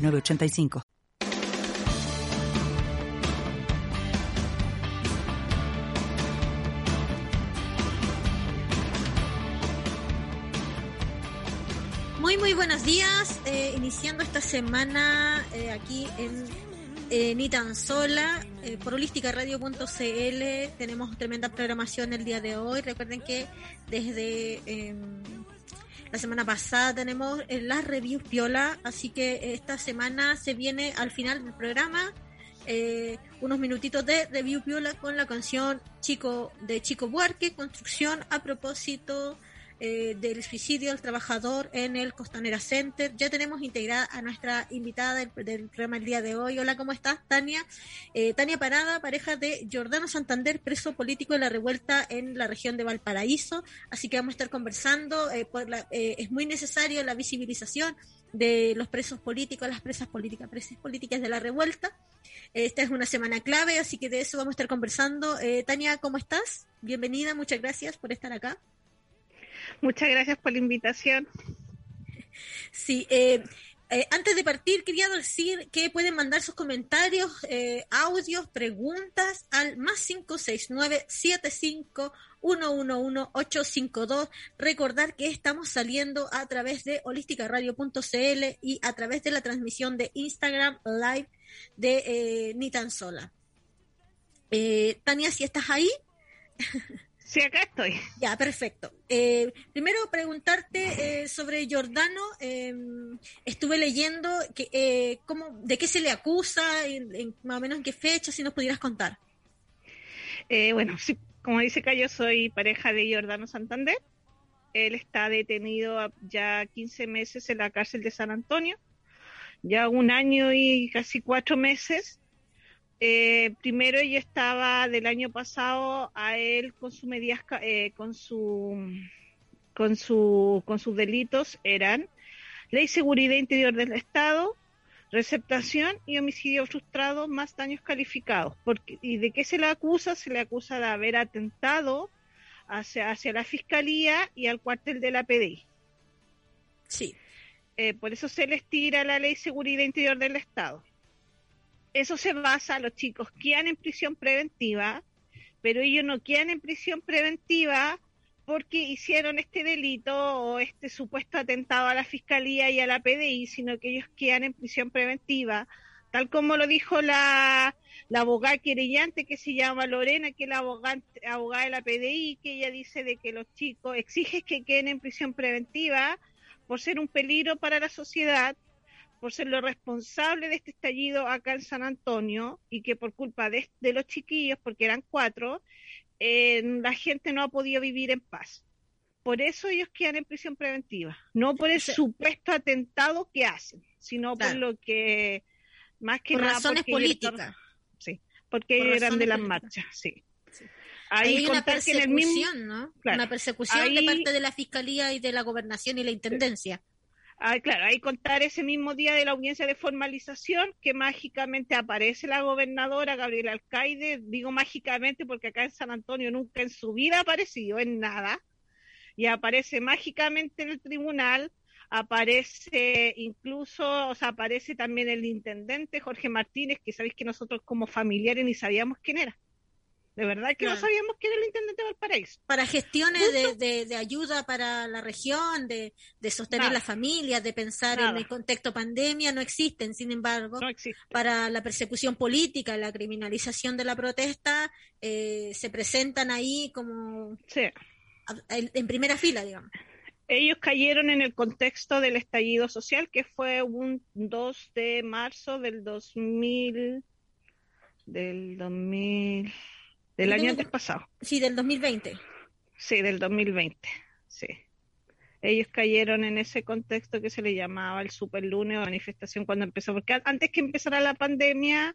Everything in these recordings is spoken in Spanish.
985. Muy, muy buenos días. Eh, iniciando esta semana eh, aquí en eh, Ni tan sola eh, por holísticaradio.cl. Tenemos tremenda programación el día de hoy. Recuerden que desde em, la semana pasada tenemos eh, las reviews piola, así que esta semana se viene al final del programa eh, unos minutitos de review piola con la canción Chico de Chico Buarque, Construcción a propósito eh, del suicidio del trabajador en el Costanera Center. Ya tenemos integrada a nuestra invitada del, programa el día de hoy. Hola, ¿cómo estás, Tania? Eh, Tania Parada, pareja de Jordano Santander, preso político de la revuelta en la región de Valparaíso. Así que vamos a estar conversando. Eh, es muy necesario la visibilización de los presos políticos, las presas políticas, presas políticas de la revuelta. Esta es una semana clave, así que de eso vamos a estar conversando. Tania, ¿cómo estás? Bienvenida, muchas gracias por estar acá. Muchas gracias por la invitación. Sí, eh, eh, antes de partir, quería decir que pueden mandar sus comentarios, eh, audios, preguntas al más 569 75 111 Recordar que estamos saliendo a través de holísticaradio.cl y a través de la transmisión de Instagram Live de eh, Ni tan sola. Tania, si estás ahí. Sí, acá estoy. Ya, perfecto. Eh, primero preguntarte eh, sobre Giordano. Em, estuve leyendo que, eh, cómo, de qué se le acusa, en, más o menos en qué fecha, si nos pudieras contar. bueno, sí, como dice yo soy pareja de Giordano Santander. Él está detenido ya 15 meses en la cárcel de San Antonio, ya un año y casi cuatro meses eh, primero yo estaba del año pasado a él con su medias, eh, con su con su con sus delitos eran ley seguridad interior del Estado, receptación y homicidio frustrado más daños calificados. Porque, ¿Y de qué se le acusa? Se le acusa de haber atentado hacia, hacia la fiscalía y al cuartel de la PDI. Sí. Eh, por eso se les tira la ley seguridad interior del Estado eso se basa los chicos quedan en prisión preventiva, pero ellos no quedan en prisión preventiva porque hicieron este delito o este supuesto atentado a la fiscalía y a la PDI, sino que ellos quedan en prisión preventiva, tal como lo dijo la, la abogada querellante que se llama Lorena, que es la abogada, abogada de la PDI, que ella dice de que los chicos exige que queden en prisión preventiva por ser un peligro para la sociedad por ser lo responsable de este estallido acá en San Antonio y que por culpa de, los chiquillos, porque eran cuatro, eh, la gente no ha podido vivir en paz. Por eso ellos quedan en prisión preventiva, no por el supuesto atentado que hacen, sino por lo que más que por nada razones políticas. sí, porque eran de las marchas, sí. Hay una persecución, ¿no? una persecución de parte de la Fiscalía y de la Gobernación y la Intendencia. Ah, claro, hay contar ese mismo día de la audiencia de formalización que mágicamente aparece la gobernadora Gabriela Alcaide, digo mágicamente porque acá en San Antonio nunca en su vida ha aparecido en nada, y aparece mágicamente en el tribunal, aparece incluso, o sea, aparece también el intendente Jorge Martínez, que sabéis que nosotros como familiares ni sabíamos quién era. De verdad que no sabíamos quién era el intendente de Valparaíso. Para gestiones de, de, ayuda para la región, de, sostener las familias, de pensar en el contexto pandemia, no existen. Sin embargo, para la persecución política, la criminalización de la protesta, eh, se presentan ahí como en primera fila, digamos. Ellos cayeron en el contexto del estallido social, que fue un 2 de marzo del 2000, del 2000 del año antes pasado. Sí, del 2020. Sí, del 2020, sí. ellos cayeron en ese contexto que se le llamaba el superlunes o manifestación cuando empezó, porque antes que empezara la pandemia,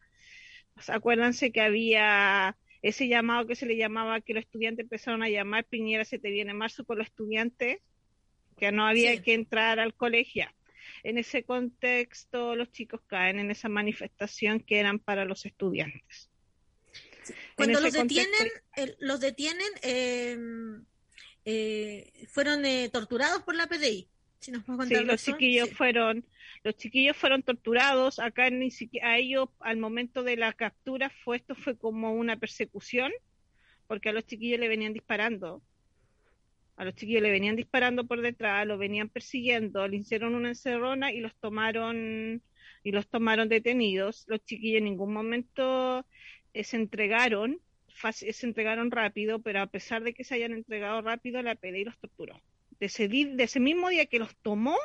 pues, acuérdense que había ese llamado que se le llamaba que los estudiantes empezaron a llamar Piñera se te viene marzo con los estudiantes, que no había que entrar al colegio. En ese contexto los chicos caen en esa manifestación que eran para los estudiantes. Cuando los detienen, los detienen, em, eh, fueron eh, torturados por la PDI. Si nos sí, los chiquillos fueron, los chiquillos fueron torturados. Acá ni siquiera a ellos al momento de la captura fue esto fue como una persecución, porque a los chiquillos le venían disparando. A los chiquillos le venían disparando por detrás, los venían persiguiendo, le hicieron una encerrona y los tomaron y los tomaron detenidos. Los chiquillos en ningún momento se entregaron, se entregaron rápido, pero a pesar de que se hayan entregado rápido, la PDI los torturó. De ese, de ese mismo día que los tomó,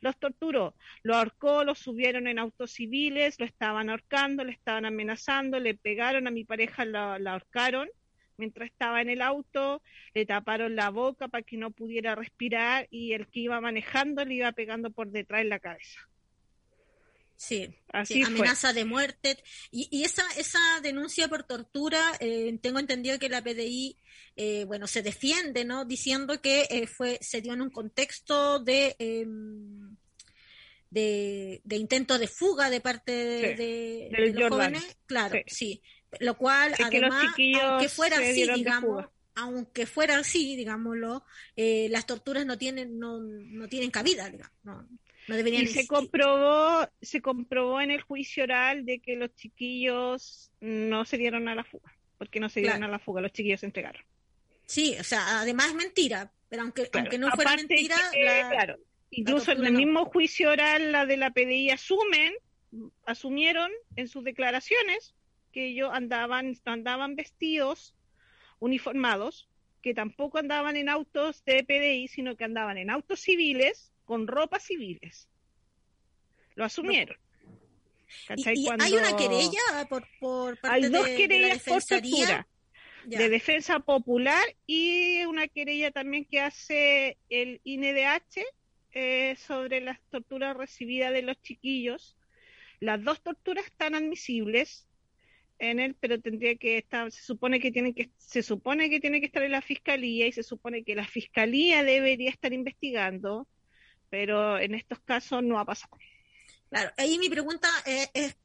los torturó, lo ahorcó, lo subieron en autos civiles, lo estaban ahorcando, le estaban amenazando, le pegaron a mi pareja, la, la ahorcaron mientras estaba en el auto, le taparon la boca para que no pudiera respirar y el que iba manejando le iba pegando por detrás en la cabeza. Sí, Así amenaza de muerte. Y, y, esa, esa denuncia por tortura, eh, tengo entendido que la PDI, eh, bueno, se defiende, ¿no? Diciendo que eh, fue, se dio en un contexto de, em, de, de, intento de fuga de parte de, los jóvenes. Claro, sí. Lo cual, además, aunque fuera así, digamos, aunque fuera así, digámoslo, las torturas no tienen, no, no tienen cabida, digamos. No, y se comprobó, se comprobó en el juicio oral de que los chiquillos no se dieron a la fuga, porque no se dieron a la fuga, los chiquillos se entregaron. Sí, o sea, además es mentira, pero aunque, aunque no fuera mentira, claro, incluso en el mismo juicio oral la de la PDI asumen, asumieron en sus declaraciones que ellos andaban, andaban vestidos, uniformados, que tampoco andaban en autos de PDI, sino que andaban en autos civiles con ropas civiles. Lo asumieron. ¿Y, hay una querella por, por parte Hay dos querellas por tortura. De defensa popular y una querella también que hace el INDH eh, sobre las torturas recibidas de los chiquillos. Las dos torturas están admisibles en él, pero tendría que estar, se supone que tiene que, se supone que tiene que estar en la fiscalía y se supone que la fiscalía debería estar investigando pero en estos casos no ha pasado. Claro, ahí mi pregunta es,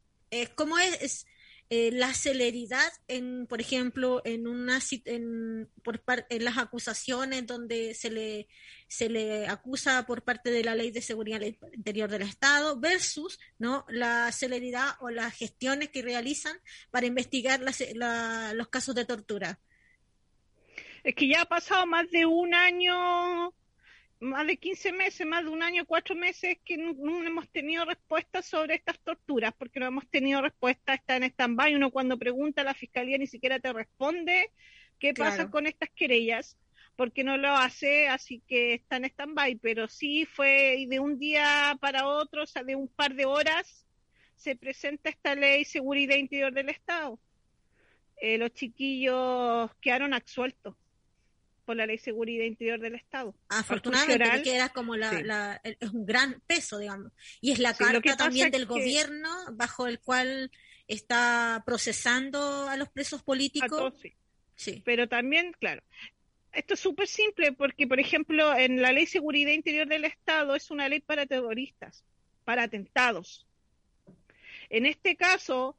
¿cómo es, eh, la celeridad en, por ejemplo, en una en, por en las acusaciones donde se le se le acusa por parte de la Ley de Seguridad Interior del Estado versus no la celeridad o las gestiones que realizan para investigar los casos de tortura. Es que ya ha pasado más de un año más de 15 meses, más de un año, cuatro meses que no, hemos tenido respuestas sobre estas torturas, porque no hemos tenido respuesta, está en stand-by. Uno cuando pregunta a la fiscalía ni siquiera te responde qué pasa con estas querellas, porque no lo hace, así que está en stand-by. Pero sí fue de un día para otro, o sea, de un par de horas, se presenta esta ley seguridad interior del Estado. Eh, los chiquillos quedaron absueltos por la Ley de Seguridad Interior del Estado. Afortunadamente, que era como la, es un gran peso, digamos. Y es la carta también del gobierno bajo el cual está procesando a los presos políticos. sí. Pero también, claro, esto es súper simple porque, por ejemplo, en la Ley de Seguridad Interior del Estado es una ley para terroristas, para atentados. En este caso,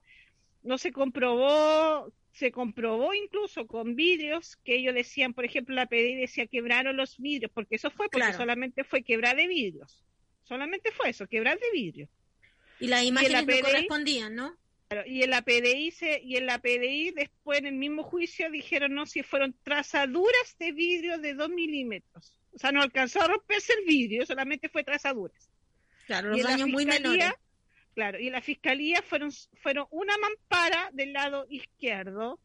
no se comprobó se comprobó incluso con vidrios que ellos decían, por ejemplo, la PDI decía quebraron los vidrios, porque eso fue porque solamente fue quebrar de vidrios. Solamente fue eso, quebrar de vidrios. Y las imágenes no correspondían, ¿no? y en la PDI se, y en la PDI después en el mismo juicio dijeron no si fueron trazaduras de vidrio de dos milímetros. O sea, no alcanzó a romperse el vidrio, solamente fue trazaduras. Claro, los daños muy menores Claro, y la fiscalía fueron, fueron una mampara del lado izquierdo,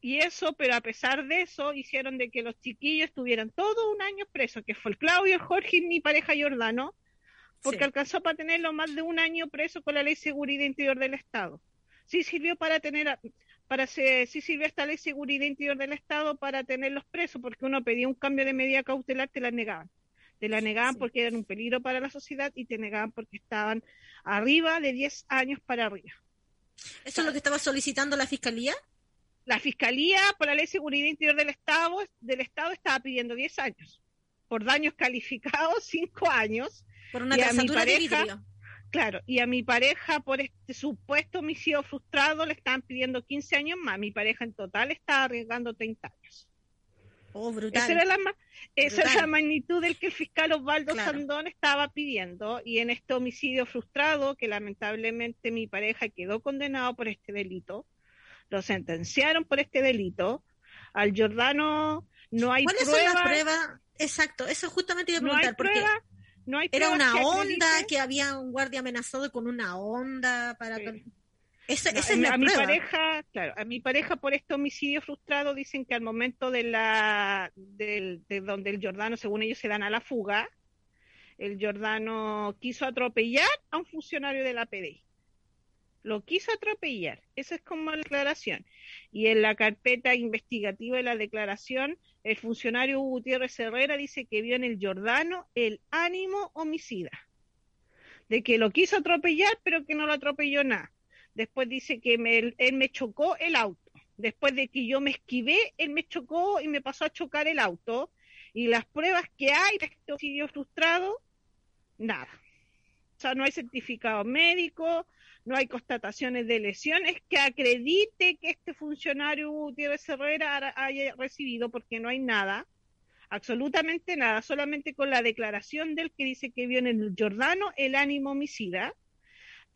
y eso, pero a pesar de eso, hicieron de que los chiquillos estuvieran todo un año presos, que fue el Claudio, Jorge y mi pareja Jordano, porque alcanzó para tenerlo más de un año preso con la ley de seguridad interior del Estado. Sí sirvió para tener, para sí sirvió esta ley de seguridad interior del Estado para tenerlos presos, porque uno pedía un cambio de medida cautelar, te la negaban. Te la negaban porque eran un peligro para la sociedad y te negaban porque estaban arriba de 10 años para arriba. ¿Eso es lo que estaba solicitando la Fiscalía? La Fiscalía, por la Ley de Seguridad Interior del Estado, del Estado estaba pidiendo 10 años. Por daños calificados, 5 años. Por una tasatura de vidrio. Claro, y a mi pareja por este supuesto homicidio frustrado le estaban pidiendo 15 años más. Mi pareja en total está arriesgando 30 años. Oh, brutal. Esa, era la, esa es la magnitud del que el fiscal Osvaldo Sandón estaba pidiendo. Y en este homicidio frustrado, que lamentablemente mi pareja quedó condenado por este delito, lo sentenciaron por este delito. Al Jordano no hay ¿Cuáles pruebas. son las pruebas? Exacto, eso justamente iba a preguntar. No hay porque... no hay Era una que onda que había un guardia amenazado con una onda para. Sí. Esa, No, esa es la a mi pareja, claro, a mi pareja por este homicidio frustrado dicen que al momento de la del- de donde el Jordano, según ellos, se dan a la fuga, el Jordano quiso atropellar a un funcionario de la PDI. Lo quiso atropellar. Esa es como la declaración. Y en la carpeta investigativa de la declaración, el funcionario Hugo Gutiérrez Herrera dice que vio en el Jordano el ánimo homicida. De que lo quiso atropellar, pero que no lo atropelló nada. Después dice que me- él me chocó el auto. Después de que yo me esquivé, él me chocó y me pasó a chocar el auto. Y las pruebas que hay de este homicidio frustrado, nada. O sea, no hay certificado médico, no hay constataciones de lesiones que acredite que este funcionario Gutiérrez Herrera ha- haya recibido, porque no hay nada, absolutamente nada, solamente con la declaración del que dice que vio en el Jordano el ánimo homicida.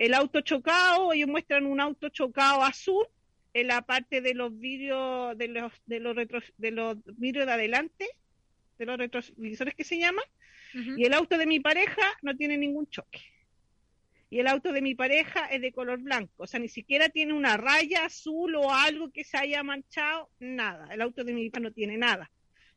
El auto chocado, ellos muestran un auto chocado azul en la parte de los vidrios de los de los retro- de los vidrios de adelante, de los retrovisores que se llaman, y el auto de mi pareja no tiene ningún choque. Y el auto de mi pareja es de color blanco, o sea, ni siquiera tiene una raya azul o algo que se haya manchado, nada. El auto de mi pareja no tiene nada.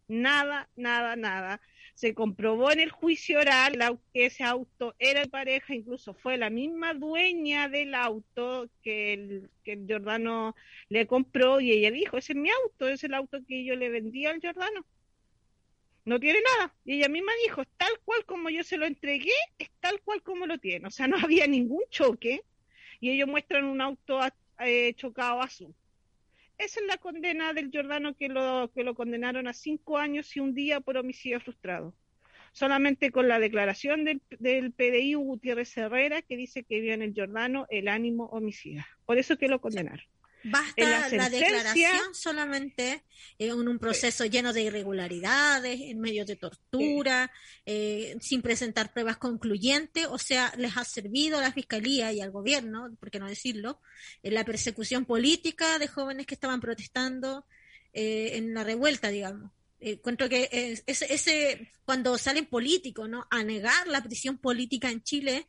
Nada, nada, nada. Se comprobó en el juicio oral que ese auto era de pareja, incluso fue la misma dueña del auto que el, que Jordano le compró y ella dijo, ese es mi auto, es el auto que yo le vendí al Jordano no tiene nada. Y ella misma dijo, tal cual como yo se lo entregué, es tal cual como lo tiene. O sea, no había ningún choque. Y ellos muestran un auto eh, chocado azul. Esa es la condena del Jordano que lo, que lo condenaron a cinco años y un día por homicidio frustrado. Solamente con la declaración del, del PDI Gutiérrez Herrera que dice que vio en el Jordano el ánimo homicida. Por eso que lo condenaron. Basta la declaración solamente en un proceso lleno de irregularidades, en medio de tortura, eh, sin presentar pruebas concluyentes, o sea, les ha servido a la Fiscalía y al gobierno, por qué no decirlo, en la persecución política de jóvenes que estaban protestando eh, en la revuelta, digamos. Eh, Encuentro que es- ese, ese, cuando salen políticos, ¿no? A negar la prisión política en Chile, eh,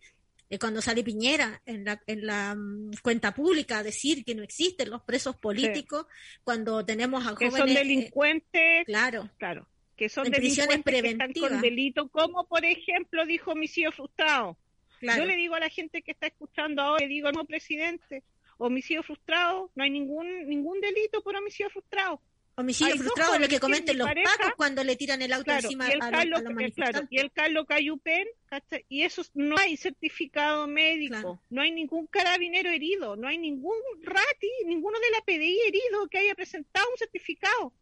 cuando sale Piñera en la, en la mm, cuenta pública a decir que no existen los presos políticos, cuando tenemos a Que jóvenes... son eh, delincuentes claro, claro, que son prisiones delincuentes que están preventivas. con delito, como por ejemplo dijo homicidio frustrado. claro. Yo le digo a la gente que está escuchando ahora, le digo nuevo presidente, homicidio frustrado, no hay ningún ningún delito por homicidio frustrado. Homicidio frustrado lo que mi los pareja, pacos cuando le tiran el auto Claro, encima y el a, los- Carlos, a los eh, claro, y el Carlos Cayupen, y eso no hay certificado médico, Claro. no hay ningún carabinero herido, no hay ningún rati, ninguno de la PDI herido que haya presentado un certificado.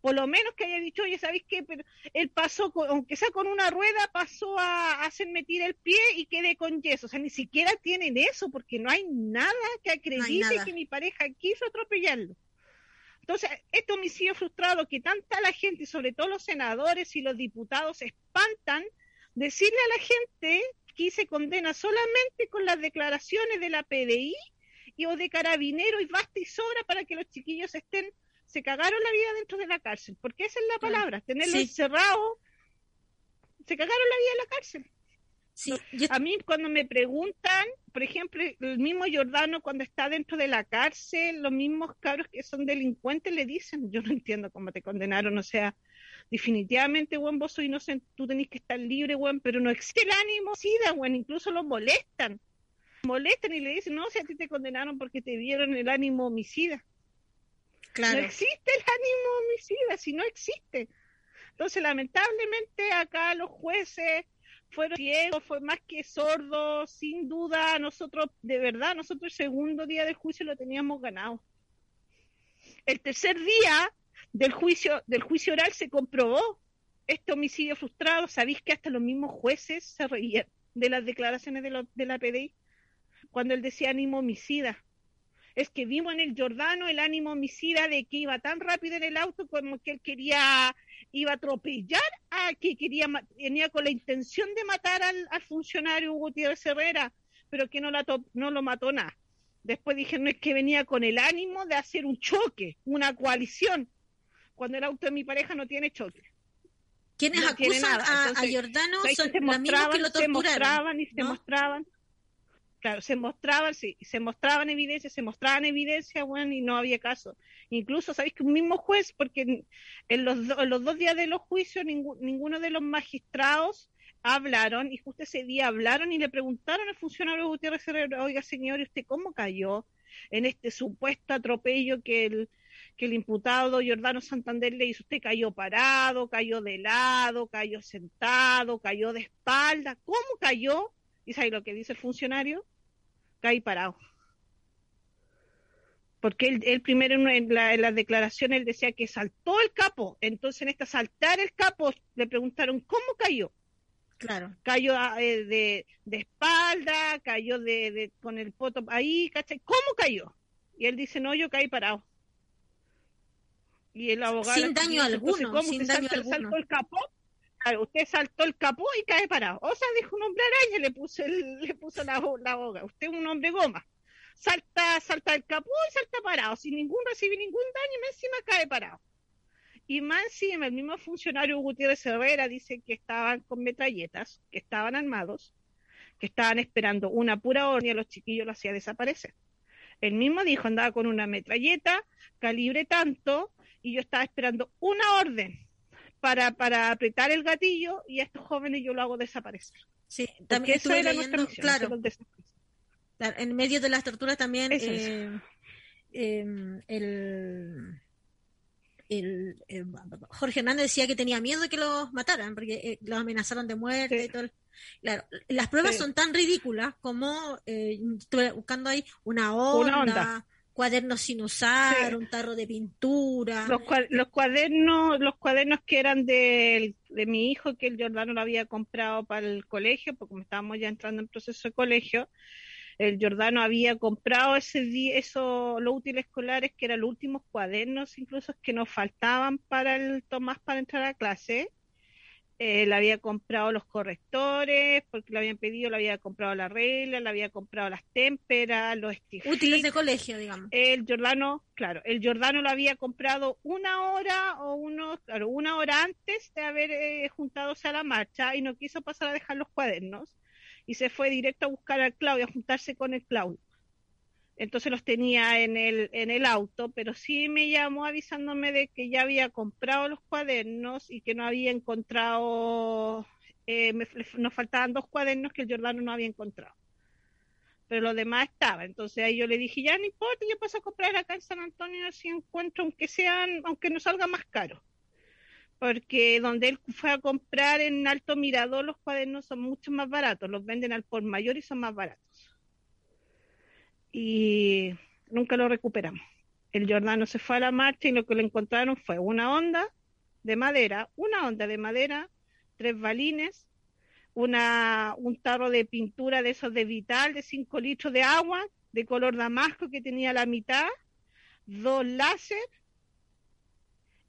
Por lo menos que haya dicho, oye, ¿sabéis qué? Pero él pasó, con- aunque sea con una rueda, pasó a hacerme tirar el pie y quedé con yeso. O sea, ni siquiera tienen eso, porque no hay nada que acredite nada. que mi pareja quiso atropellarlo. Entonces, este homicidio frustrado que tanta la gente, sobre todo los senadores y los diputados, espantan, decirle a la gente que se condena solamente con las declaraciones de la PDI y o de carabinero y basta y sobra para que los chiquillos estén, se cagaron la vida dentro de la cárcel, porque esa es la palabra, tenerlo Sí. encerrado, se cagaron la vida en la cárcel. Sí, yo- A mí cuando me preguntan, por ejemplo, el mismo Giordano cuando está dentro de la cárcel, los mismos cabros que son delincuentes le dicen, yo no entiendo cómo te condenaron, o sea, definitivamente, buen vos soy inocente, tú tenés que estar libre, buen, pero no existe el ánimo sida, buen, incluso los molestan. Molestan y le dicen, no, si a ti te condenaron porque te vieron el ánimo homicida. claro. No existe el ánimo homicida, si no existe. Entonces, lamentablemente, acá los jueces fueron ciegos, fue más que sordos, sin duda, nosotros, de verdad, nosotros el segundo día del juicio lo teníamos ganado. El tercer día del juicio, del juicio oral se comprobó este homicidio frustrado. Sabéis que hasta los mismos jueces se reían de las declaraciones de, de la PDI cuando él decía ánimo homicida es que vimos en el Jordano el ánimo homicida de que iba tan rápido en el auto como que él quería, iba a atropellar a que quería, tenía con la intención de matar al, funcionario Gutiérrez Herrera, pero que no, la no lo mató nada. Después dije, no es que venía con el ánimo de hacer un choque, una coalición, cuando el auto de mi pareja no tiene choque. ¿Quiénes acusan a, Jordano son se mostraban, que lo Se mostraban y se mostraban claro, se mostraban, sí, se mostraban evidencias, se mostraban evidencias, bueno, y no había caso. Incluso, ¿sabéis que un mismo juez, porque en, los, los, dos días de los juicios ninguno de los magistrados hablaron, y justo ese día hablaron y le preguntaron al funcionario Gutiérrez Herrera, oiga señor, ¿y usted cómo cayó en este supuesto atropello que el, que el imputado Jordano Santander le hizo? Usted cayó parado, cayó de lado, cayó sentado, cayó de espalda, ¿cómo cayó? ¿Y sabes lo que dice el funcionario? Cae parado. Porque él, primero en la, en declaración él decía que saltó el capo. Entonces en esta saltar el capo le preguntaron cómo cayó. Claro. Cayó ah, eh, de, de, espalda, cayó de, con el poto ahí, ¿cachai? ¿Cómo cayó? Y él dice, no, yo caí parado. Y el abogado... Sin daño alguno, ¿cómo sin daño alguno. saltó el capó? Usted saltó el capó y cae parado. O sea, dijo un hombre araña, le puso, le puso la, la. Usted es un hombre goma. Salta, salta el capó y salta parado, sin ningún recibir ningún daño, y encima cae parado. Y más encima, el mismo funcionario Gutiérrez Herrera dice que estaban con metralletas, que estaban armados, que estaban esperando una pura orden y a los chiquillos lo hacía desaparecer. Él mismo dijo, andaba con una metralleta, calibre tanto, y yo estaba esperando una orden para, para apretar el gatillo y a estos jóvenes yo lo hago desaparecer. Sí, también eso era nuestra misión, claro, En medio de las torturas también eh, em, el, el, eh, Jorge Hernández decía que tenía miedo de que los mataran porque eh, los amenazaron de muerte y todo. Claro, las pruebas son tan ridículas como estuve buscando ahí una onda cuadernos sin usar, un tarro de pintura. Los, los, cuadernos, los cuadernos que eran de, de mi hijo, que el Jordano lo había comprado para el colegio, porque como estábamos ya entrando en proceso de colegio, el Jordano había comprado ese día, eso, los útiles escolares, que eran los últimos cuadernos, incluso que nos faltaban para el Tomás para entrar a clase eh, le había comprado los correctores, porque le habían pedido, le había comprado la regla, le había comprado las témperas, los Útiles de colegio, digamos. El Jordano, claro, el Jordano lo había comprado una hora o unos, claro, una hora antes de haber eh, juntadose a la marcha y no quiso pasar a dejar los cuadernos. Y se fue directo a buscar al Claudio, a juntarse con el Claudio entonces los tenía en el, en el auto, pero sí me llamó avisándome de que ya había comprado los cuadernos y que no había encontrado, eh, nos faltaban dos cuadernos que el Jordano no había encontrado. Pero lo demás estaba, entonces ahí yo le dije, ya no importa, yo paso a comprar acá en San Antonio si encuentro, aunque sean, aunque no salga más caro. Porque donde él fue a comprar en Alto Mirador, los cuadernos son mucho más baratos, los venden al por mayor y son más baratos y nunca lo recuperamos. El Jordano se fue a la marcha y lo que le encontraron fue una onda de madera, una onda de madera, tres balines, una, un tarro de pintura de esos de vital de 5 litros de agua de color damasco que tenía la mitad, dos láser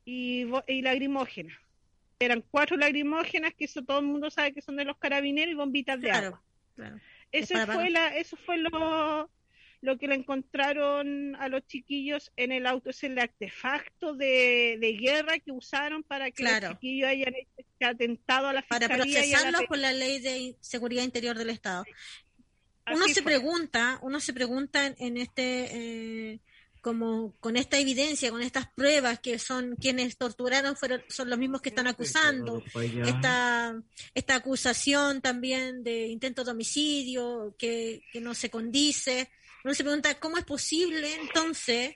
y, y lagrimógenas. Eran cuatro lagrimógenas que eso todo el mundo sabe que son de los carabineros y bombitas de agua. Eso fue la, eso fue lo, lo que le encontraron a los chiquillos en el auto es el artefacto de, guerra que usaron para que los chiquillos hayan este atentado a la fiscalía. Para procesarlos por la ley de seguridad interior del Estado. Uno se pregunta, uno se pregunta en, este, eh, como con esta evidencia, con estas pruebas que son quienes torturaron fueron, son los mismos que están acusando, esta, esta acusación también de intento de homicidio que, que no se condice, uno se pregunta cómo es posible entonces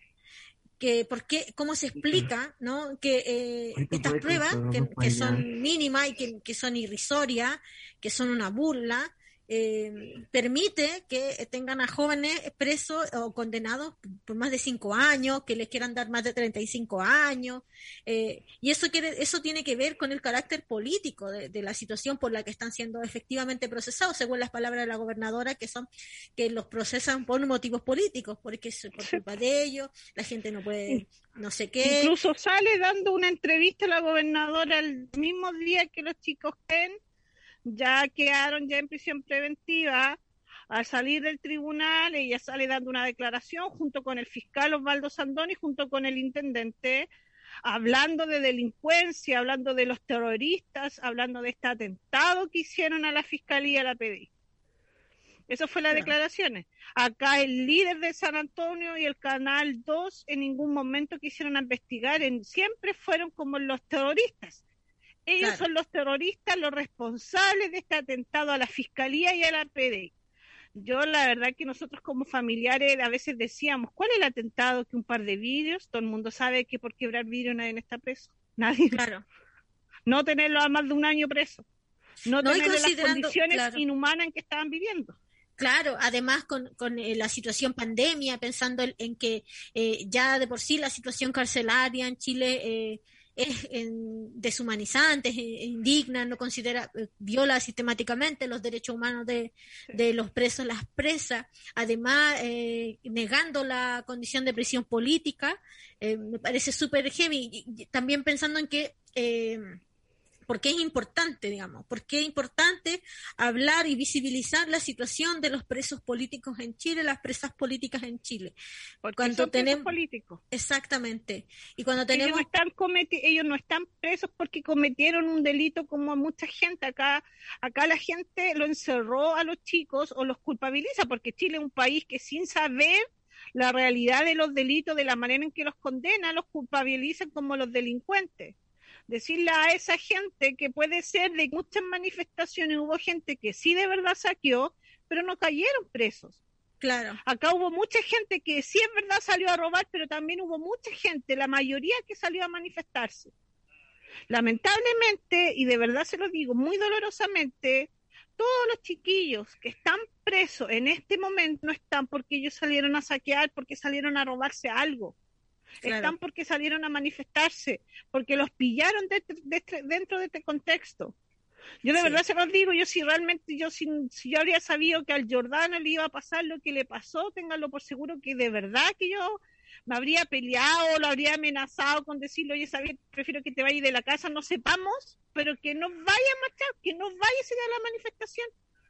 que por qué, cómo se explica, ¿no? Que eh, estas pruebas, que, son mínimas y que, que son irrisorias, que son una burla, eh, permite que tengan a jóvenes presos o condenados por más de cinco años, que les quieran dar más de 35 años, eh, y eso quiere, eso tiene que ver con el carácter político de, la situación por la que están siendo efectivamente procesados, según las palabras de la gobernadora, que son que los procesan por motivos políticos, porque es por culpa de ellos, la gente no puede, no sé qué. Incluso sale dando una entrevista a la gobernadora el mismo día que los chicos ya quedaron ya en prisión preventiva. Al salir del tribunal, ella sale dando una declaración junto con el fiscal Osvaldo Sandoni, junto con el intendente, hablando de delincuencia, hablando de los terroristas, hablando de este atentado que hicieron a la fiscalía, a la PDI. Eso fue las declaraciones. Acá el líder de San Antonio y el Canal 2 en ningún momento quisieron investigar, en, siempre fueron como los terroristas. Ellos son los terroristas, los responsables de este atentado a la Fiscalía y a la PD. Yo la verdad que nosotros como familiares a veces decíamos, ¿cuál es el atentado? Que un par de vídeos, todo el mundo sabe que por quebrar vídeos nadie está preso. Nadie. Claro. No tenerlo a más de un año preso. No, tener las condiciones inhumanas en que estaban viviendo. Claro, además con, con eh, la situación pandemia, pensando en, que eh, ya de por sí la situación carcelaria en Chile eh, es deshumanizante, es indigna, no considera, eh, viola sistemáticamente los derechos humanos de, los presos, las presas, además eh, negando la condición de prisión política, eh, me parece súper heavy. también pensando en que ¿Por qué es importante, digamos? ¿Por qué es importante hablar y visibilizar la situación de los presos políticos en Chile, las presas políticas en Chile? Porque cuando tenemos políticos. Exactamente. Y cuando tenemos ellos no, están ellos no están presos porque cometieron un delito como mucha gente acá. Acá la gente lo encerró a los chicos o los culpabiliza porque Chile es un país que sin saber la realidad de los delitos, de la manera en que los condena, los culpabilizan como los delincuentes decirle a esa gente que puede ser de muchas manifestaciones, hubo gente que sí de verdad saqueó, pero no cayeron presos. Claro. Acá hubo mucha gente que sí es verdad salió a robar, pero también hubo mucha gente, la mayoría que salió a manifestarse. Lamentablemente, y de verdad se lo digo muy dolorosamente, todos los chiquillos que están presos en este momento no están porque ellos salieron a saquear, porque salieron a robarse algo están porque salieron a manifestarse, porque los pillaron dentro de este contexto. Yo de verdad se los digo, yo si realmente, yo si, yo habría sabido que al Jordano le iba a pasar lo que le pasó, ténganlo por seguro que de verdad que yo me habría peleado, lo habría amenazado con decirle, oye, sabía, prefiero que te vayas de la casa, no sepamos, pero que no vaya a marchar, que no vaya a ir a la manifestación.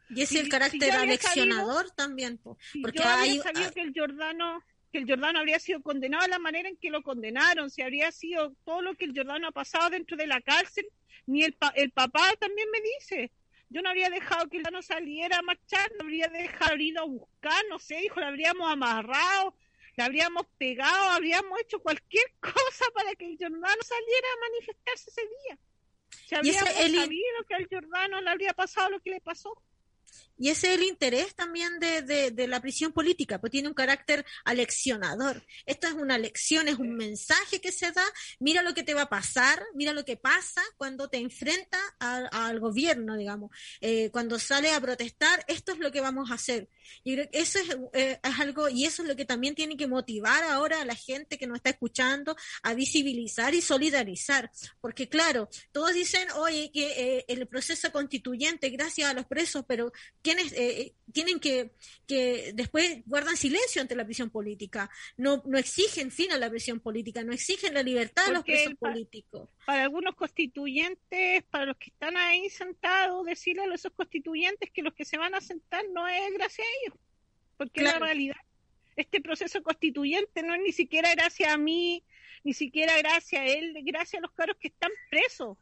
Y ese es el carácter aleccionador también, porque yo hay, sabido que el Jordano que el Jordano habría sido condenado de la manera en que lo condenaron, si habría sido todo lo que el Jordano ha pasado dentro de la cárcel, ni el, el papá también me dice, yo no habría dejado que el Jordano saliera a marchar, no habría dejado ir a buscar, no sé, hijo, lo habríamos amarrado, le habríamos pegado, habríamos hecho cualquier cosa para que el Jordano saliera a manifestarse ese día. Si habríamos sabido que al Jordano le habría pasado lo que le pasó. Y ese es el interés también de, de, la prisión política, pues tiene un carácter aleccionador. Esto es una lección, es un mensaje que se da. Mira lo que te va a pasar, mira lo que pasa cuando te enfrentas al gobierno, digamos. Eh, cuando sale a protestar, esto es lo que vamos a hacer. Y eso es, eh, es, algo, y eso es lo que también tiene que motivar ahora a la gente que nos está escuchando a visibilizar y solidarizar. Porque claro, todos dicen, oye, que eh, el proceso constituyente, gracias a los presos, pero quienes eh, tienen que, que después guardan silencio ante la prisión política, no, no exigen fin a la prisión política, no exigen la libertad de los presos políticos. Para algunos constituyentes, para los que están ahí sentados, decirle a esos constituyentes que los que se van a sentar no es gracias a ellos, porque la realidad, este proceso constituyente no es ni siquiera gracias a mí, ni siquiera gracias a él, gracias a los caros que están presos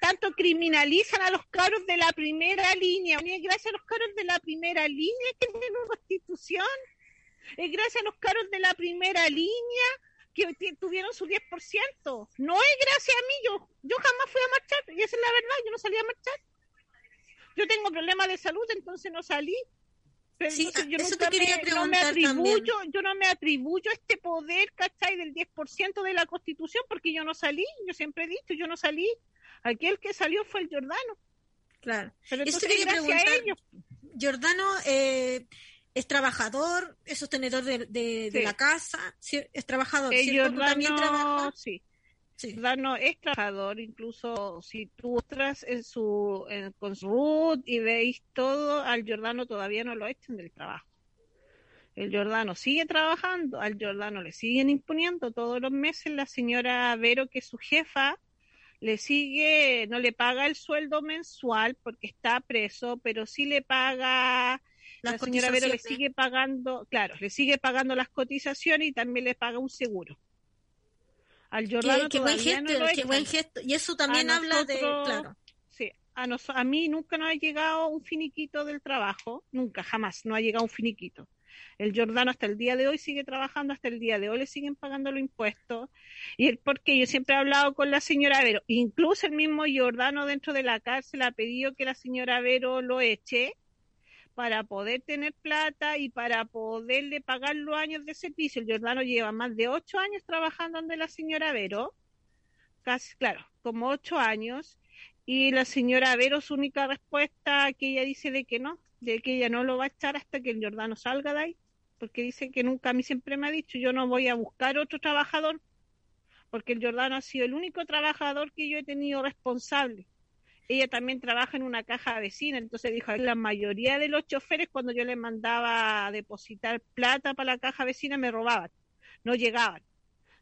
tanto criminalizan a los caros de la primera línea. es gracias a los caros de la primera línea que tienen una constitución. Es gracias a los caros de la primera línea que tuvieron su 10%. No es gracias a mí, yo, yo jamás fui a marchar, y esa es la verdad, yo no salí a marchar. Yo tengo problemas de salud, entonces no salí. sí, yo eso te quería me, no me atribuyo, yo no me atribuyo este poder, ¿cachai? Del 10% de la Constitución porque yo no salí, yo siempre he dicho, yo no salí. Aquel que salió fue el Jordano. Claro. Pero entonces, gracias a ellos. Jordano eh, es trabajador, es sostenedor de, de, la casa, es trabajador. El Jordano, también trabaja? Sí. Jordano es trabajador, incluso si tú entras en su, con su root y veis todo, al Jordano todavía no lo echan del trabajo. El Jordano sigue trabajando, al Jordano le siguen imponiendo todos los meses la señora Vero, que es su jefa, le sigue, no le paga el sueldo mensual porque está preso, pero sí le paga, la señora Vero le sigue pagando, claro, le sigue pagando las cotizaciones y también le paga un seguro. Al Jordano qué, buen gesto, qué buen gesto. Y eso también habla de, claro. Sí, a, a mí nunca nos ha llegado un finiquito del trabajo, nunca, jamás, no ha llegado un finiquito. El Jordano hasta el día de hoy sigue trabajando, hasta el día de hoy le siguen pagando los impuestos. Y el porque yo siempre he hablado con la señora Vero, incluso el mismo Jordano dentro de la cárcel ha pedido que la señora Vero lo eche para poder tener plata y para poderle pagar los años de servicio. El Jordano lleva más de ocho años trabajando donde la señora Vero, casi, claro, como ocho años, y la señora Vero su única respuesta que ella dice de que no, de que ella no lo va a echar hasta que el Jordano salga de ahí, porque dice que nunca a mí siempre me ha dicho, yo no voy a buscar otro trabajador, porque el Jordano ha sido el único trabajador que yo he tenido responsable ella también trabaja en una caja vecina, entonces dijo, la mayoría de los choferes cuando yo les mandaba a depositar plata para la caja vecina me robaban, no llegaban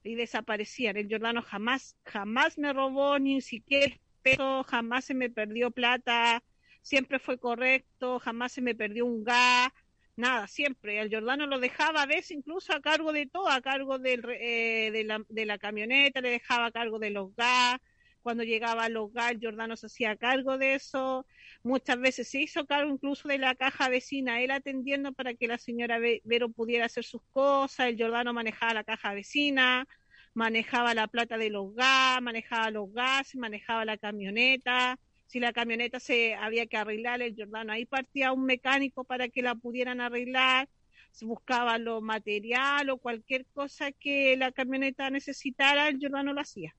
y desaparecían. El Jordano jamás, jamás me robó ni siquiera peso, jamás se me perdió plata, siempre fue correcto, jamás se me perdió un gas, nada, siempre. El Jordano lo dejaba a veces incluso a cargo de todo, a cargo eh, de, la, de la camioneta, le dejaba a cargo de los gas, cuando llegaba al hogar, Jordano se hacía cargo de eso. Muchas veces se hizo cargo incluso de la caja vecina, él atendiendo para que la señora Vero pudiera hacer sus cosas. El Jordano manejaba la caja vecina, manejaba la plata del hogar, manejaba los gases, manejaba la camioneta. Si la camioneta se había que arreglar, el Jordano ahí partía un mecánico para que la pudieran arreglar se buscaba lo material o cualquier cosa que la camioneta necesitara, el Jordano lo hacía.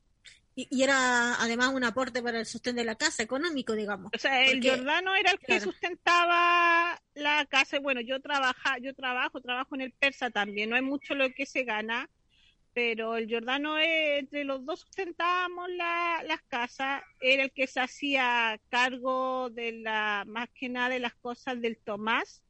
Y, era además un aporte para el sostén de la casa, económico, digamos. O sea, el Jordano era el que sustentaba la casa. Bueno, yo trabaja, yo trabajo, trabajo en el Persa también. No es mucho lo que se gana, pero el Jordano, entre los dos sustentábamos la, las casas. Era el que se hacía cargo de la, más que nada de las cosas del Tomás.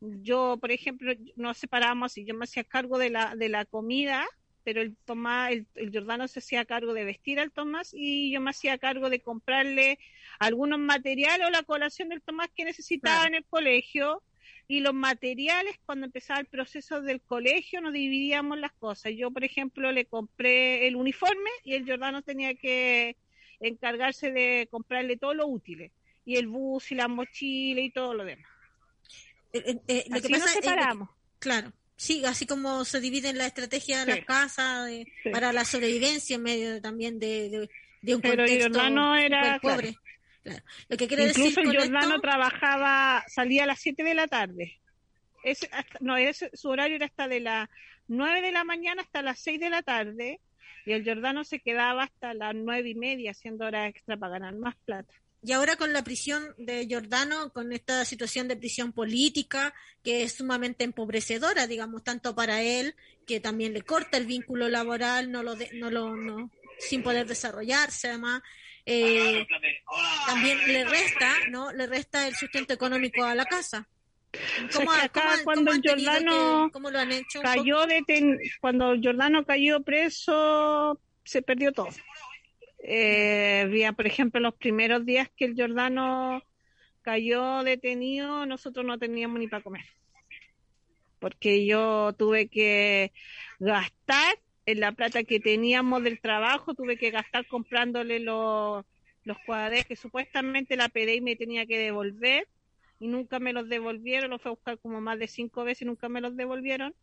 Yo, por ejemplo, nos separábamos y yo me hacía cargo de la, de la comida pero el Tomás, el, Jordano se hacía cargo de vestir al Tomás y yo me hacía cargo de comprarle algunos materiales o la colación del Tomás que necesitaba en el colegio y los materiales cuando empezaba el proceso del colegio nos dividíamos las cosas. Yo, por ejemplo, le compré el uniforme y el Jordano tenía que encargarse de comprarle todo lo útil y el bus y la mochila y todo lo demás. Eh, eh, eh lo que pasa, separamos. claro. Sí, así como se divide la estrategia de la casa para la sobrevivencia en medio también de, de, un Pero contexto era, pobre. Lo que quiere Incluso decir Jordano trabajaba, salía a las 7 de la tarde. Es, no, su horario era hasta de las 9 de la mañana hasta las 6 de la tarde y el Jordano se quedaba hasta las nueve y media haciendo horas extra para ganar más plata. Y ahora con la prisión de Giordano, con esta situación de prisión política, que es sumamente empobrecedora, digamos, tanto para él, que también le corta el vínculo laboral, no lo, no lo, no, sin poder desarrollarse, además, eh, también le resta, ¿no? Le resta el sustento económico a la casa. ¿Cómo, cuando Giordano lo han hecho cayó cuando Giordano cayó preso, se perdió todo. Eh, había, por ejemplo, los primeros días que el Jordano cayó detenido, nosotros no teníamos ni para comer. Porque yo tuve que gastar en la plata que teníamos del trabajo, tuve que gastar comprándole los, los cuadros que supuestamente la PDI me tenía que devolver y nunca me los devolvieron, los fue a buscar como más de cinco veces y nunca me los devolvieron.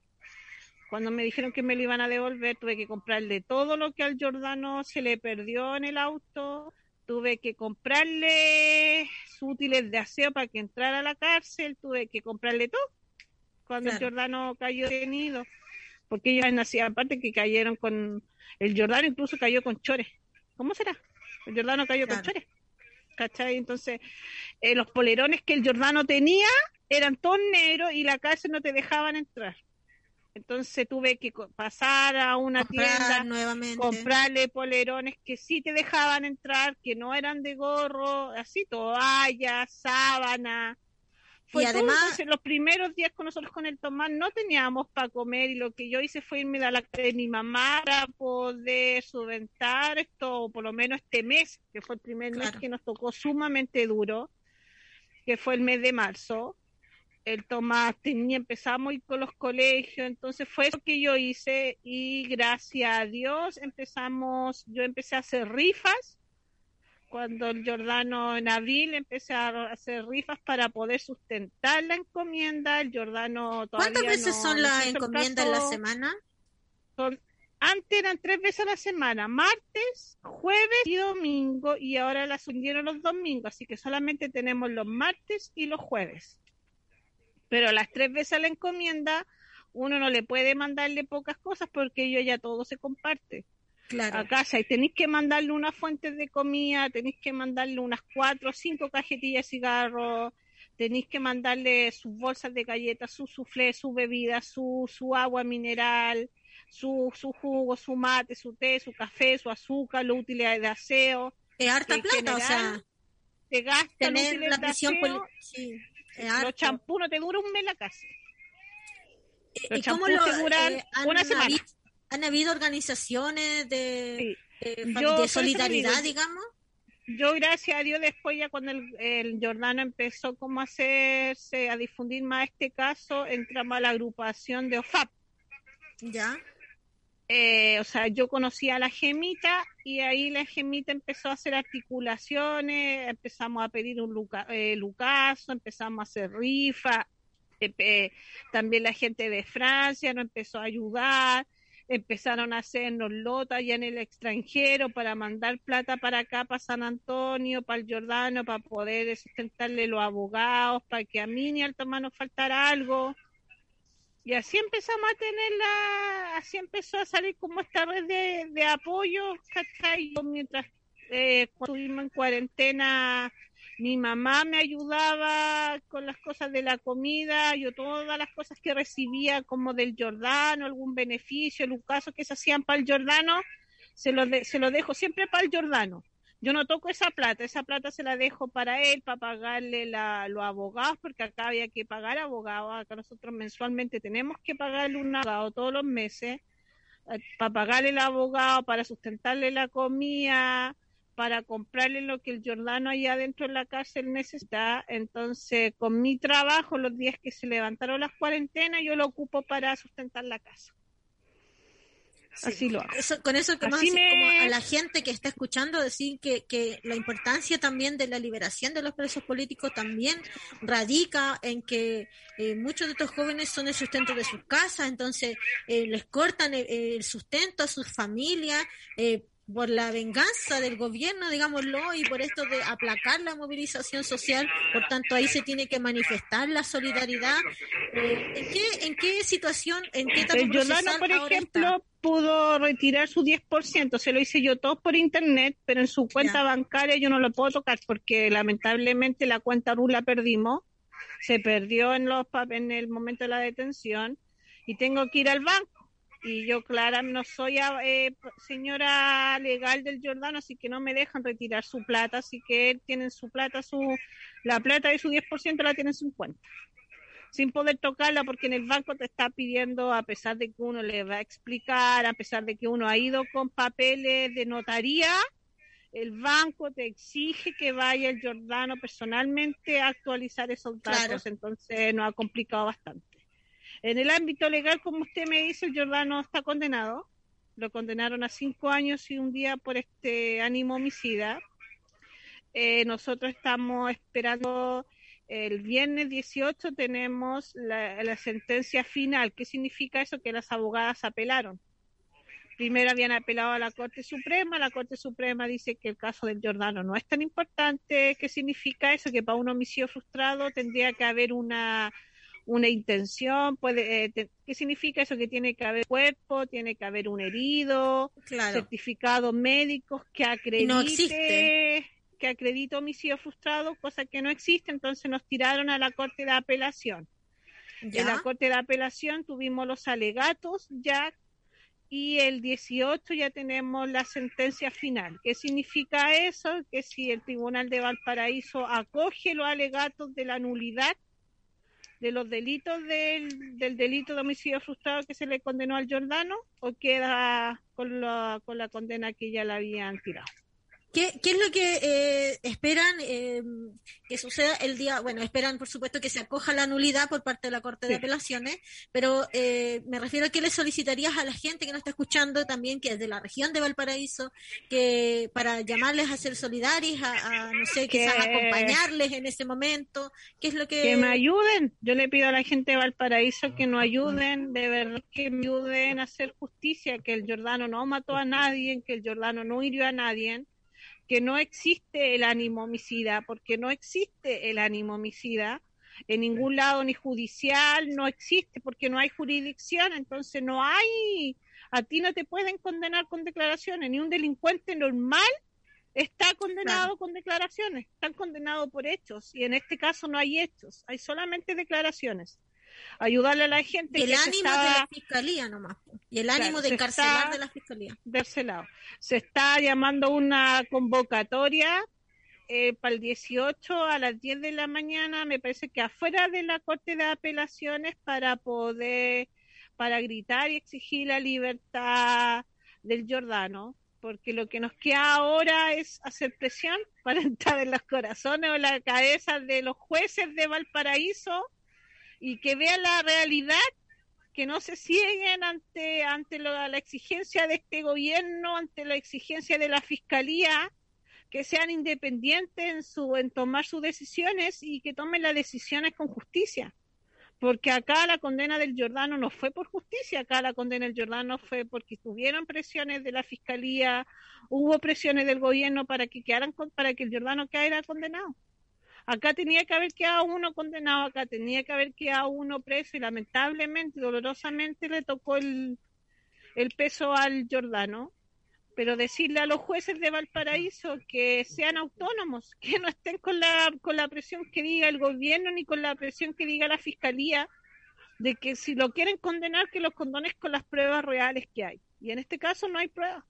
Cuando me dijeron que me lo iban a devolver, tuve que comprarle todo lo que al Jordano se le perdió en el auto, tuve que comprarle sus útiles de aseo para que entrara a la cárcel, tuve que comprarle todo cuando el Jordano cayó detenido, porque ellos nacían, aparte que cayeron con, el Jordano incluso cayó con chores. ¿Cómo será? El Jordano cayó con chores. ¿Cachai? Entonces, eh, los polerones que el Jordano tenía eran todos negros y la cárcel no te dejaban entrar. Entonces tuve que pasar a una tienda, nuevamente. comprarle polerones que sí te dejaban entrar, que no eran de gorro, así, toallas, sábana. Y además, en los primeros días con nosotros con el Tomás no teníamos para comer y lo que yo hice fue irme a la casa de mi mamá para poder subventar esto, por lo menos este mes, que fue el primer mes que nos tocó sumamente duro, que fue el mes de marzo. El Tomás tenía, empezamos a ir con los colegios, entonces fue eso que yo hice y gracias a Dios empezamos, yo empecé a hacer rifas, cuando el Jordano en abril empecé a hacer rifas para poder sustentar la encomienda, el Jordano todavía ¿Cuántas veces son las encomiendas en la semana? Son, antes eran tres veces a la semana, martes, jueves y domingo, y ahora las unieron los domingos, así que solamente tenemos los martes y los jueves pero las tres veces a la encomienda uno no le puede mandarle pocas cosas porque ellos ya todo se comparte. Claro. A casa y tenéis que mandarle unas fuentes de comida, tenéis que mandarle unas cuatro o cinco cajetillas de cigarros, tenéis que mandarle sus bolsas de galletas, su suflé, su bebida, su, su agua mineral, su, su jugo, su mate, su té, su café, su azúcar, los útiles de aseo. Es harta plata, o sea. Te gastan tener la prisión sí. Los champús no te duran un mes la casa. Los champús te duran eh, una semana. ¿Han habido organizaciones de, de, solidaridad, digamos? Yo, gracias a Dios, después ya cuando el, el, Jordano empezó como a hacerse, a difundir más este caso, entramos a la agrupación de OFAP. ¿Ya? Eh, o sea, yo conocí a la gemita y ahí la gemita empezó a hacer articulaciones, empezamos a pedir un luca, eh, lucaso, empezamos a hacer rifa, eh, también la gente de Francia nos empezó a ayudar, empezaron a hacernos lotas ya en el extranjero para mandar plata para acá, para San Antonio, para el Jordano, para poder sustentarle los abogados, para que a mí ni al nos faltara algo. Y así empezamos a tener la, así empezó a salir como esta red de, de apoyo, ¿cachai? Mientras eh, estuvimos en cuarentena, mi mamá me ayudaba con las cosas de la comida, yo todas las cosas que recibía como del Jordano, algún beneficio, el caso que se hacían para el Jordano, se lo, se lo dejo siempre para el Jordano. Yo no toco esa plata, esa plata se la dejo para él, para pagarle la, los abogados, porque acá había que pagar abogados, acá nosotros mensualmente tenemos que pagarle un abogado todos los meses, eh, para pagarle el abogado, para sustentarle la comida, para comprarle lo que el Jordano allá dentro de la cárcel necesita. Entonces, con mi trabajo, los días que se levantaron las cuarentenas, yo lo ocupo para sustentar la casa. Así lo hago. con eso que como a la gente que está escuchando decir que, que la importancia también de la liberación de los presos políticos también radica en que eh, muchos de estos jóvenes son el sustento de sus casas, entonces eh, les cortan el, el, sustento a sus familias, eh, por la venganza del gobierno, digámoslo, y por esto de aplacar la movilización social, por tanto ahí se tiene que manifestar la solidaridad. Eh, ¿en, qué, ¿En qué situación, en qué El por ejemplo, pudo retirar su 10%, se lo hice yo todo por internet, pero en su cuenta bancaria yo no lo puedo tocar porque lamentablemente la cuenta RU la perdimos, se perdió en, los, en el momento de la detención. Y tengo que ir al banco y yo, Clara, no soy eh, señora legal del Jordano, así que no me dejan retirar su plata, así que él tiene su plata, su la plata de su 10% la tiene en su cuenta, sin poder tocarla porque en el banco te está pidiendo, a pesar de que uno le va a explicar, a pesar de que uno ha ido con papeles de notaría, el banco te exige que vaya el Jordano personalmente a actualizar esos datos, entonces nos ha complicado bastante. En el ámbito legal, como usted me dice, el Jordano está condenado. Lo condenaron a cinco años y un día por este ánimo homicida. Eh, nosotros estamos esperando el viernes 18 tenemos la, sentencia final. ¿Qué significa eso? Que las abogadas apelaron. Primero habían apelado a la Corte Suprema, la Corte Suprema dice que el caso del Jordano no es tan importante. ¿Qué significa eso? Que para un homicidio frustrado tendría que haber una, una intención. Puede, eh, ¿Qué significa eso? Que tiene que haber cuerpo, tiene que haber un herido, certificados médicos que acredite. que acredite homicidio frustrado, cosa que no existe, entonces nos tiraron a la Corte de Apelación. En la Corte de Apelación tuvimos los alegatos ya y el 18 ya tenemos la sentencia final. ¿Qué significa eso? Que si el Tribunal de Valparaíso acoge los alegatos de la nulidad de los delitos del, del delito de homicidio frustrado que se le condenó al Jordano o queda con la, con la condena que ya le habían tirado. ¿Qué, es lo que eh, esperan eh, que suceda el día? Bueno, esperan, por supuesto, que se acoja la nulidad por parte de la Corte de Apelaciones, pero eh, me refiero a que le solicitarías a la gente que nos está escuchando también, que es de la región de Valparaíso, que para llamarles a ser solidarios, a, no sé, quizás acompañarles en ese momento. ¿Qué es lo que...? Que me ayuden. Yo le pido a la gente de Valparaíso que nos ayuden, de verdad que me ayuden a hacer justicia, que el Jordano no mató a nadie, que el Jordano no hirió a nadie que no existe el ánimo homicida, porque no existe el ánimo homicida en ningún lado, ni judicial, no existe, porque no hay jurisdicción, entonces no hay, a ti no te pueden condenar con declaraciones, ni un delincuente normal está condenado con declaraciones, están condenados por hechos, y en este caso no hay hechos, hay solamente declaraciones ayudarle a la gente. Y el ánimo de la fiscalía nomás. Y el ánimo de encarcelar de la fiscalía. De ese lado. Se está llamando una convocatoria eh, para el 18 a las 10 de la mañana, me parece que afuera de la Corte de Apelaciones para poder, para gritar y exigir la libertad del Jordano, porque lo que nos queda ahora es hacer presión para entrar en los corazones o la cabeza de los jueces de Valparaíso y que vean la realidad, que no se cieguen ante, ante la exigencia de este gobierno, ante la exigencia de la fiscalía, que sean independientes en, su, en tomar sus decisiones y que tomen las decisiones con justicia. Porque acá la condena del Jordano no fue por justicia, acá la condena del Jordano fue porque tuvieron presiones de la fiscalía, hubo presiones del gobierno para que quedaran para que el Jordano quedara condenado. Acá tenía que haber quedado uno condenado, acá tenía que haber quedado uno preso y lamentablemente, dolorosamente le tocó el, el peso al Jordano. Pero decirle a los jueces de Valparaíso que sean autónomos, que no estén con la, con la presión que diga el gobierno ni con la presión que diga la fiscalía, de que si lo quieren condenar, que los condones con las pruebas reales que hay. Y en este caso no hay pruebas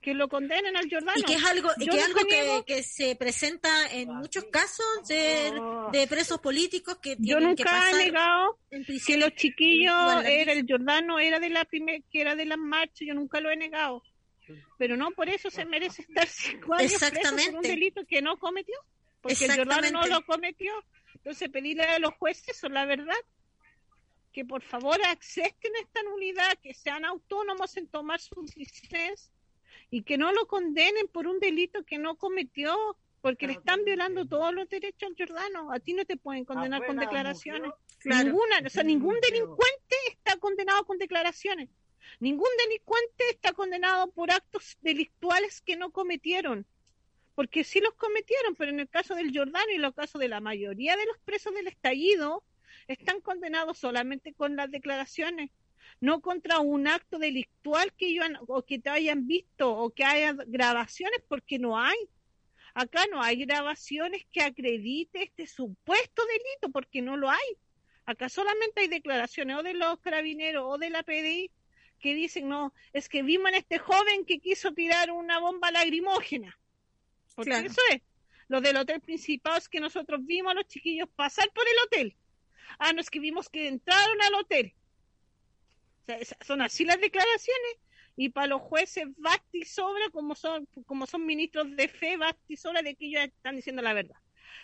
que lo condenen al Jordano. Y que es algo, que, algo que, se presenta en muchos casos de, presos políticos que tienen Yo nunca he negado que los chiquillos era el Jordano era de la primer, que era de las marchas, yo nunca lo he negado. Pero no por eso se merece estar cinco años Exactamente. por un delito que no cometió, porque el Jordano no lo cometió. Entonces pedirle a los jueces son la verdad que por favor acepten esta nulidad, que sean autónomos en tomar sus decisiones y que no lo condenen por un delito que no cometió, porque le están violando todos los derechos al Jordano. A ti no te pueden condenar con declaraciones. Ninguna, o sea, ningún delincuente está condenado con declaraciones. Ningún delincuente está condenado por actos delictuales que no cometieron. Porque sí los cometieron, pero en el caso del Jordano y en el caso de la mayoría de los presos del estallido, están condenados solamente con las declaraciones no contra un acto delictual que ellos o que te hayan visto o que haya grabaciones, porque no hay. Acá no hay grabaciones que acredite este supuesto delito, porque no lo hay. Acá solamente hay declaraciones o de los carabineros o de la PDI que dicen, no, es que vimos a este joven que quiso tirar una bomba lagrimógena. Porque eso es. Lo del hotel principal es que nosotros vimos a los chiquillos pasar por el hotel. Ah, no es que vimos que entraron al hotel son así las declaraciones. Y para los jueces basta y sobra como son como son ministros de fe basta y sobra de que ellos están diciendo la verdad.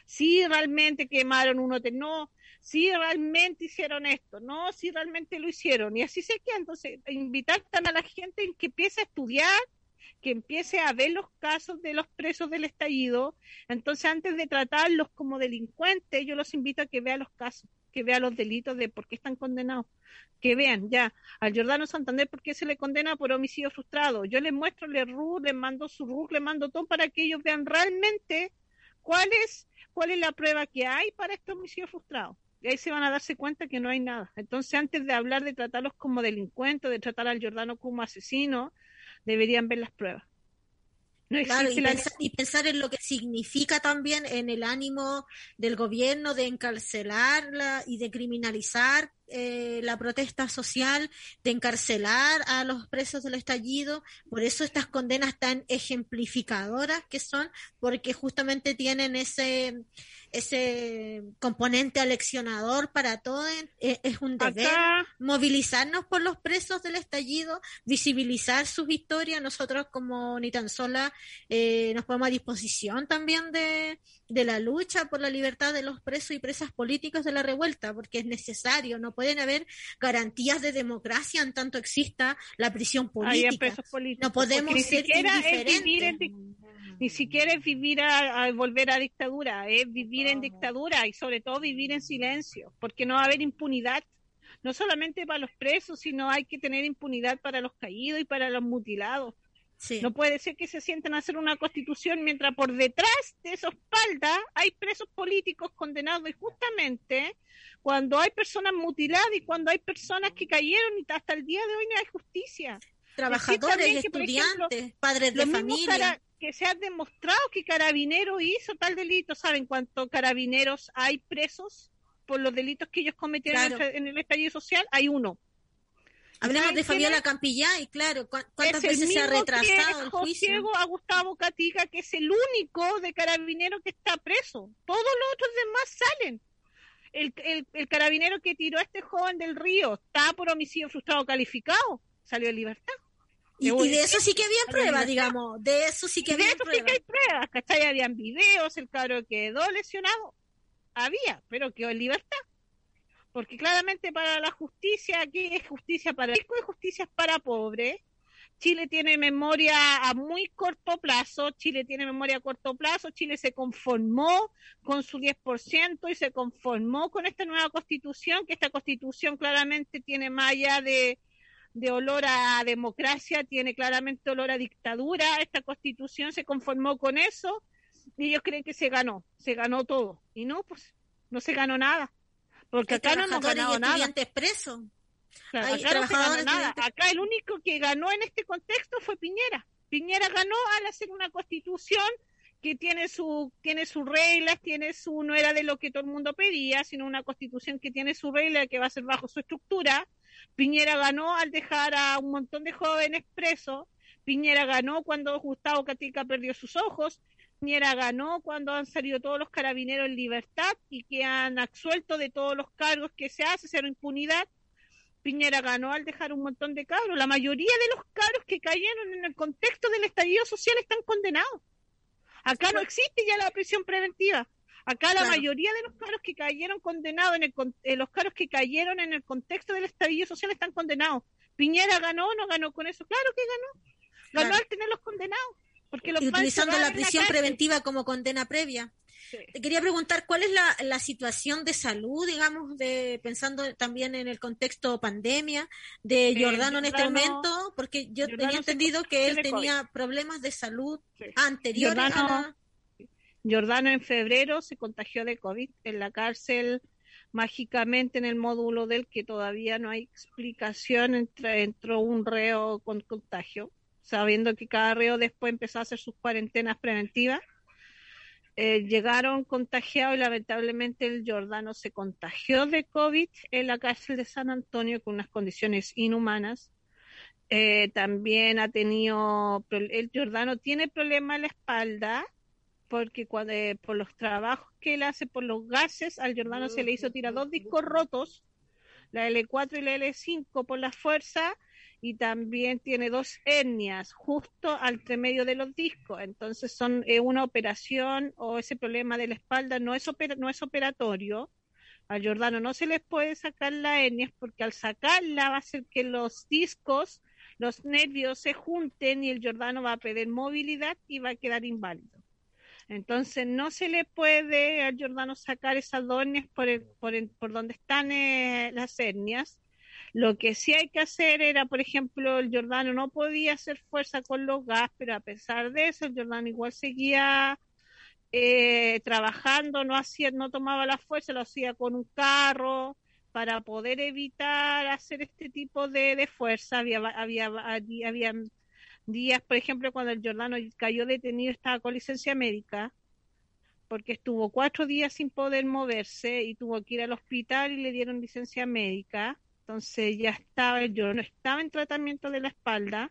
Si realmente quemaron un hotel no. Si realmente hicieron esto no. Si realmente lo hicieron. Y así se queda. Entonces invitar a la gente en que empiece a estudiar que empiece a ver los casos de los presos del estallido. Entonces antes de tratarlos como delincuentes yo los invito a que vean los casos que vea los delitos de por qué están condenados. Que vean ya al Jordano Santander por qué se le condena por homicidio frustrado. Yo les muestro el RU, les mando su RU, les mando todo para que ellos vean realmente cuál es, cuál es la prueba que hay para este homicidio frustrado. Y ahí se van a darse cuenta que no hay nada. Entonces, antes de hablar de tratarlos como delincuentes, de tratar al Jordano como asesino, deberían ver las pruebas. Claro, y, pensar, en lo que significa también en el ánimo del gobierno de encarcelarla y de criminalizar eh, la protesta social, de encarcelar a los presos del estallido. Por eso estas condenas tan ejemplificadoras que son, porque justamente tienen ese ese componente aleccionador para todos. Eh, es, un deber movilizarnos por los presos del estallido, visibilizar sus historias. Nosotros como ni tan sola eh, nos ponemos a disposición también de, de la lucha por la libertad de los presos y presas políticos de la revuelta, porque es necesario, no pueden haber garantías de democracia en tanto exista la prisión política. no podemos ser indiferentes ni siquiera es vivir a, volver a dictadura, es vivir en dictadura y sobre todo vivir en silencio, porque no va a haber impunidad, no solamente para los presos, sino hay que tener impunidad para los caídos y para los mutilados. No puede ser que se sienten a hacer una constitución mientras por detrás de su espalda hay presos políticos condenados y justamente cuando hay personas mutiladas y cuando hay personas que cayeron y hasta el día de hoy no hay justicia. Trabajadores, estudiantes, padres de familia que se ha demostrado que Carabinero hizo tal delito. ¿Saben cuántos carabineros hay presos por los delitos que ellos cometieron en, el estallido social? Hay uno. Hablemos de Fabiola Campillá y claro, ¿cuántas veces se ha retrasado el juicio? a Gustavo Catica, que es el único de carabinero que está preso. Todos los otros demás salen. El, el, el carabinero que tiró a este joven del río está por homicidio frustrado calificado, salió en libertad. Y, de eso sí que había pruebas, digamos, de eso sí que había pruebas. sí que hay pruebas, ¿cachai? Habían videos, el cabro quedó lesionado, había, pero quedó en libertad. Porque claramente para la justicia, aquí es justicia para rico y justicia para pobre. Chile tiene memoria a muy corto plazo, Chile tiene memoria a corto plazo, Chile se conformó con su 10% y se conformó con esta nueva constitución, que esta constitución claramente tiene más allá de, de olor a democracia, tiene claramente olor a dictadura. Esta constitución se conformó con eso y ellos creen que se ganó, se ganó todo. Y no, pues no se ganó nada. Porque acá no nos ganó nada. presos. acá no. Acá el único que ganó en este contexto fue Piñera. Piñera ganó al hacer una constitución que tiene su tiene sus reglas, tiene su no era de lo que todo el mundo pedía, sino una constitución que tiene su regla que va a ser bajo su estructura Piñera ganó al dejar a un montón de jóvenes presos. Piñera ganó cuando Gustavo Catica perdió sus ojos. Piñera ganó cuando han salido todos los carabineros en libertad y que han absuelto de todos los cargos que se hace, cero impunidad. Piñera ganó al dejar un montón de cabros. La mayoría de los cabros que cayeron en el contexto del estallido social están condenados. Acá no existe ya la prisión preventiva. Acá la mayoría de los caros que cayeron condenados, en el, eh, los caros que cayeron en el contexto del estallido social están condenados. Piñera ganó o no ganó con eso. Claro que ganó. Ganó al tenerlos condenados. Porque los utilizando la prisión preventiva como condena previa. Te quería preguntar cuál es la, la, situación de salud, digamos, de pensando también en el contexto pandemia de eh, Jordano en este momento, porque yo tenía entendido que él tenía problemas de salud anteriores a la Jordano en febrero se contagió de COVID en la cárcel mágicamente en el módulo del que todavía no hay explicación entró un reo con contagio, sabiendo que cada reo después empezó a hacer sus cuarentenas preventivas. Eh, llegaron contagiados y lamentablemente el Jordano se contagió de COVID en la cárcel de San Antonio con unas condiciones inhumanas. Eh, también ha tenido, el Jordano tiene problema en la espalda, porque cuando, eh, por los trabajos que él hace por los gases, al Jordano se le hizo tirar dos discos rotos, la L4 y la L5 por la fuerza, y también tiene dos hernias justo al medio de los discos. Entonces son eh, una operación o ese problema de la espalda no es, no es operatorio. Al Jordano no se les puede sacar la hernia porque al sacarla va a hacer que los discos, los nervios se junten y el Jordano va a perder movilidad y va a quedar inválido. Entonces no se le puede al Jordano sacar esas dones por, por, por donde están eh, las hernias. Lo que sí hay que hacer era, por ejemplo, el Jordano no podía hacer fuerza con los gas, pero a pesar de eso, el Jordano igual seguía eh, trabajando, no hacía, no tomaba la fuerza, lo hacía con un carro para poder evitar hacer este tipo de, de fuerza. Había, había, había días, por ejemplo, cuando el Jordano cayó detenido, estaba con licencia médica, porque estuvo cuatro días sin poder moverse y tuvo que ir al hospital y le dieron licencia médica. Entonces ya estaba, yo no estaba en tratamiento de la espalda,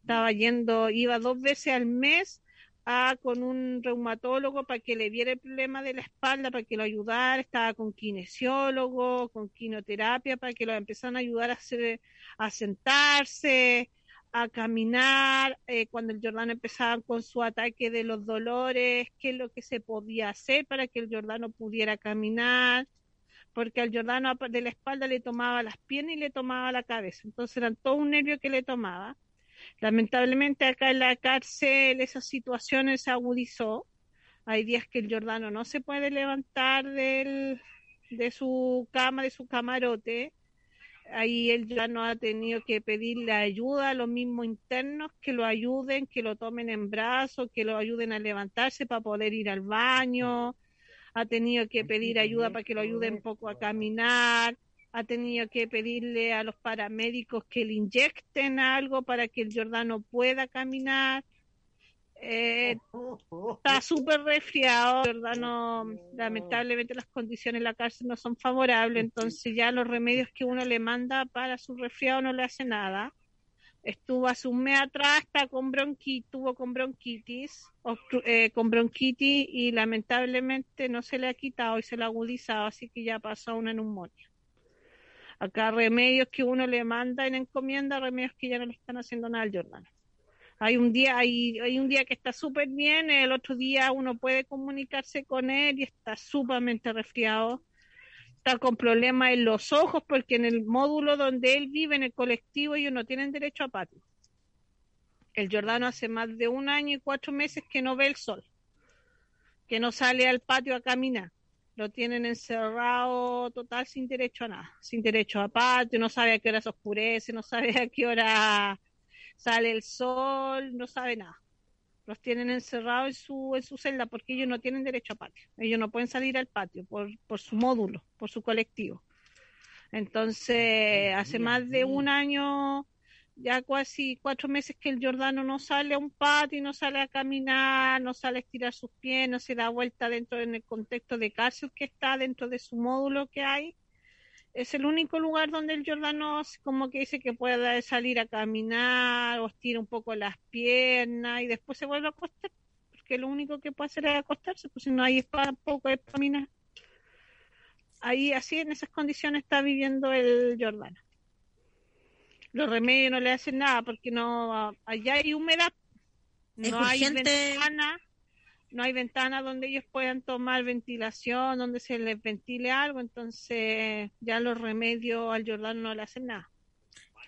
estaba yendo, iba dos veces al mes a, con un reumatólogo para que le viera el problema de la espalda, para que lo ayudara, estaba con kinesiólogo, con quinoterapia, para que lo empezaran a ayudar a, hacer, a sentarse, a caminar, eh, cuando el Jordano empezaba con su ataque de los dolores, qué es lo que se podía hacer para que el Jordano pudiera caminar, porque al Jordano de la espalda le tomaba las piernas y le tomaba la cabeza, entonces eran todo un nervio que le tomaba. Lamentablemente acá en la cárcel esa situación se agudizó, hay días que el Jordano no se puede levantar de su cama, de su camarote, ahí él ya no ha tenido que pedirle ayuda a los mismos internos que lo ayuden, que lo tomen en brazos, que lo ayuden a levantarse para poder ir al baño, ha tenido que pedir ayuda para que lo ayuden un poco a caminar, ha tenido que pedirle a los paramédicos que le inyecten algo para que el Jordano pueda caminar. Eh, está súper resfriado, ¿verdad? No, lamentablemente las condiciones en la cárcel no son favorables, entonces ya los remedios que uno le manda para su resfriado no le hace nada. Estuvo hace un mes atrás, está con bronquitis, tuvo con bronquitis, eh, con bronquitis y lamentablemente no se le ha quitado y se le ha agudizado, así que ya pasó una neumonía. Acá remedios que uno le manda en encomienda, remedios que ya no le están haciendo nada al Jordano. Hay un día, hay, hay un día que está súper bien, el otro día uno puede comunicarse con él y está sumamente resfriado. Está con problemas en los ojos porque en el módulo donde él vive, en el colectivo, ellos no tienen derecho a patio. El Jordano hace más de un año y cuatro meses que no ve el sol, que no sale al patio a caminar. Lo tienen encerrado total sin derecho a nada, sin derecho a patio, no sabe a qué hora se oscurece, no sabe a qué hora sale el sol, no sabe nada. Los tienen encerrados en su, en su celda porque ellos no tienen derecho a patio. Ellos no pueden salir al patio por, por su módulo, por su colectivo. Entonces, hace más de un año, ya casi cuatro meses que el Jordano no sale a un patio, no sale a caminar, no sale a estirar sus pies, no se da vuelta dentro en el contexto de cárcel que está dentro de su módulo que hay es el único lugar donde el Jordano como que dice que puede salir a caminar o estira un poco las piernas y después se vuelve a acostar, porque lo único que puede hacer es acostarse, pues si no hay poco de caminar. Ahí así en esas condiciones está viviendo el Jordano. Los remedios no le hacen nada porque no allá hay humedad, no hay ventana no hay ventana donde ellos puedan tomar ventilación, donde se les ventile algo, entonces ya los remedios al Jordán no le hacen nada.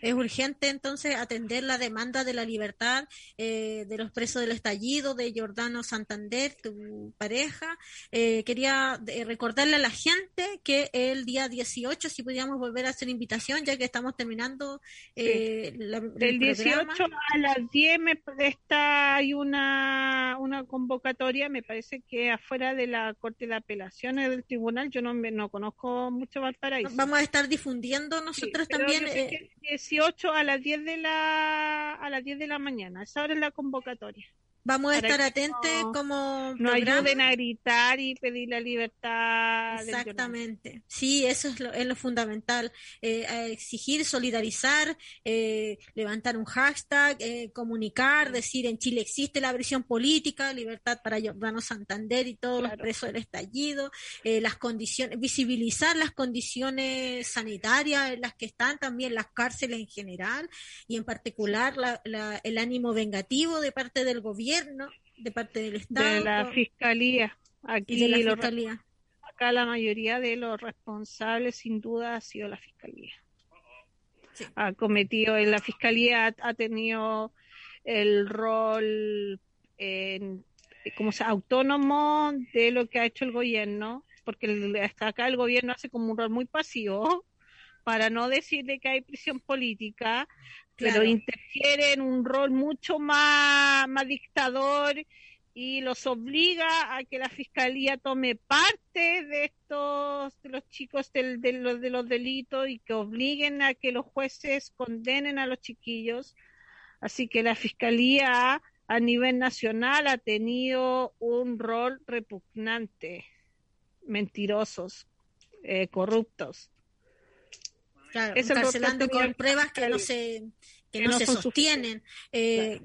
Es urgente entonces atender la demanda de la libertad eh, de los presos del estallido, de Jordano Santander, tu pareja. Eh, quería eh, recordarle a la gente que el día 18, si pudiéramos volver a hacer invitación, ya que estamos terminando la, el, 18 a las 10 me, está, hay una, una convocatoria, me parece que afuera de la Corte de Apelaciones del Tribunal, yo no, no conozco mucho Valparaíso. Vamos a estar difundiendo nosotros también. 18 a las 10 de la a las 10 de la mañana. Esa hora es la convocatoria. Vamos a estar atentos como no ayuden a gritar y pedir la libertad. Exactamente. Sí, eso es lo, es lo fundamental. Eh, exigir, solidarizar, eh, levantar un hashtag, eh, comunicar, decir en Chile existe la prisión política, libertad para Jordano Santander y todos los presos del estallido, eh, las condiciones, visibilizar las condiciones sanitarias en las que están también las cárceles en general y en particular la, el ánimo vengativo de parte del gobierno de parte del Estado. De la Fiscalía. Aquí la Fiscalía. acá la mayoría de los responsables sin duda ha sido la Fiscalía. Ha cometido, la Fiscalía ha, tenido el rol en como sea, autónomo de lo que ha hecho el gobierno, porque hasta acá el gobierno hace como un rol muy pasivo, para no decir de que hay prisión política, pero interfiere en un rol mucho más, más dictador y los obliga a que la fiscalía tome parte de estos de los chicos del, de, los, de los delitos y que obliguen a que los jueces condenen a los chiquillos. Así que la fiscalía a nivel nacional ha tenido un rol repugnante. Mentirosos eh, corruptos claro, encarcelando con pruebas que no se que, no, se sostienen eh,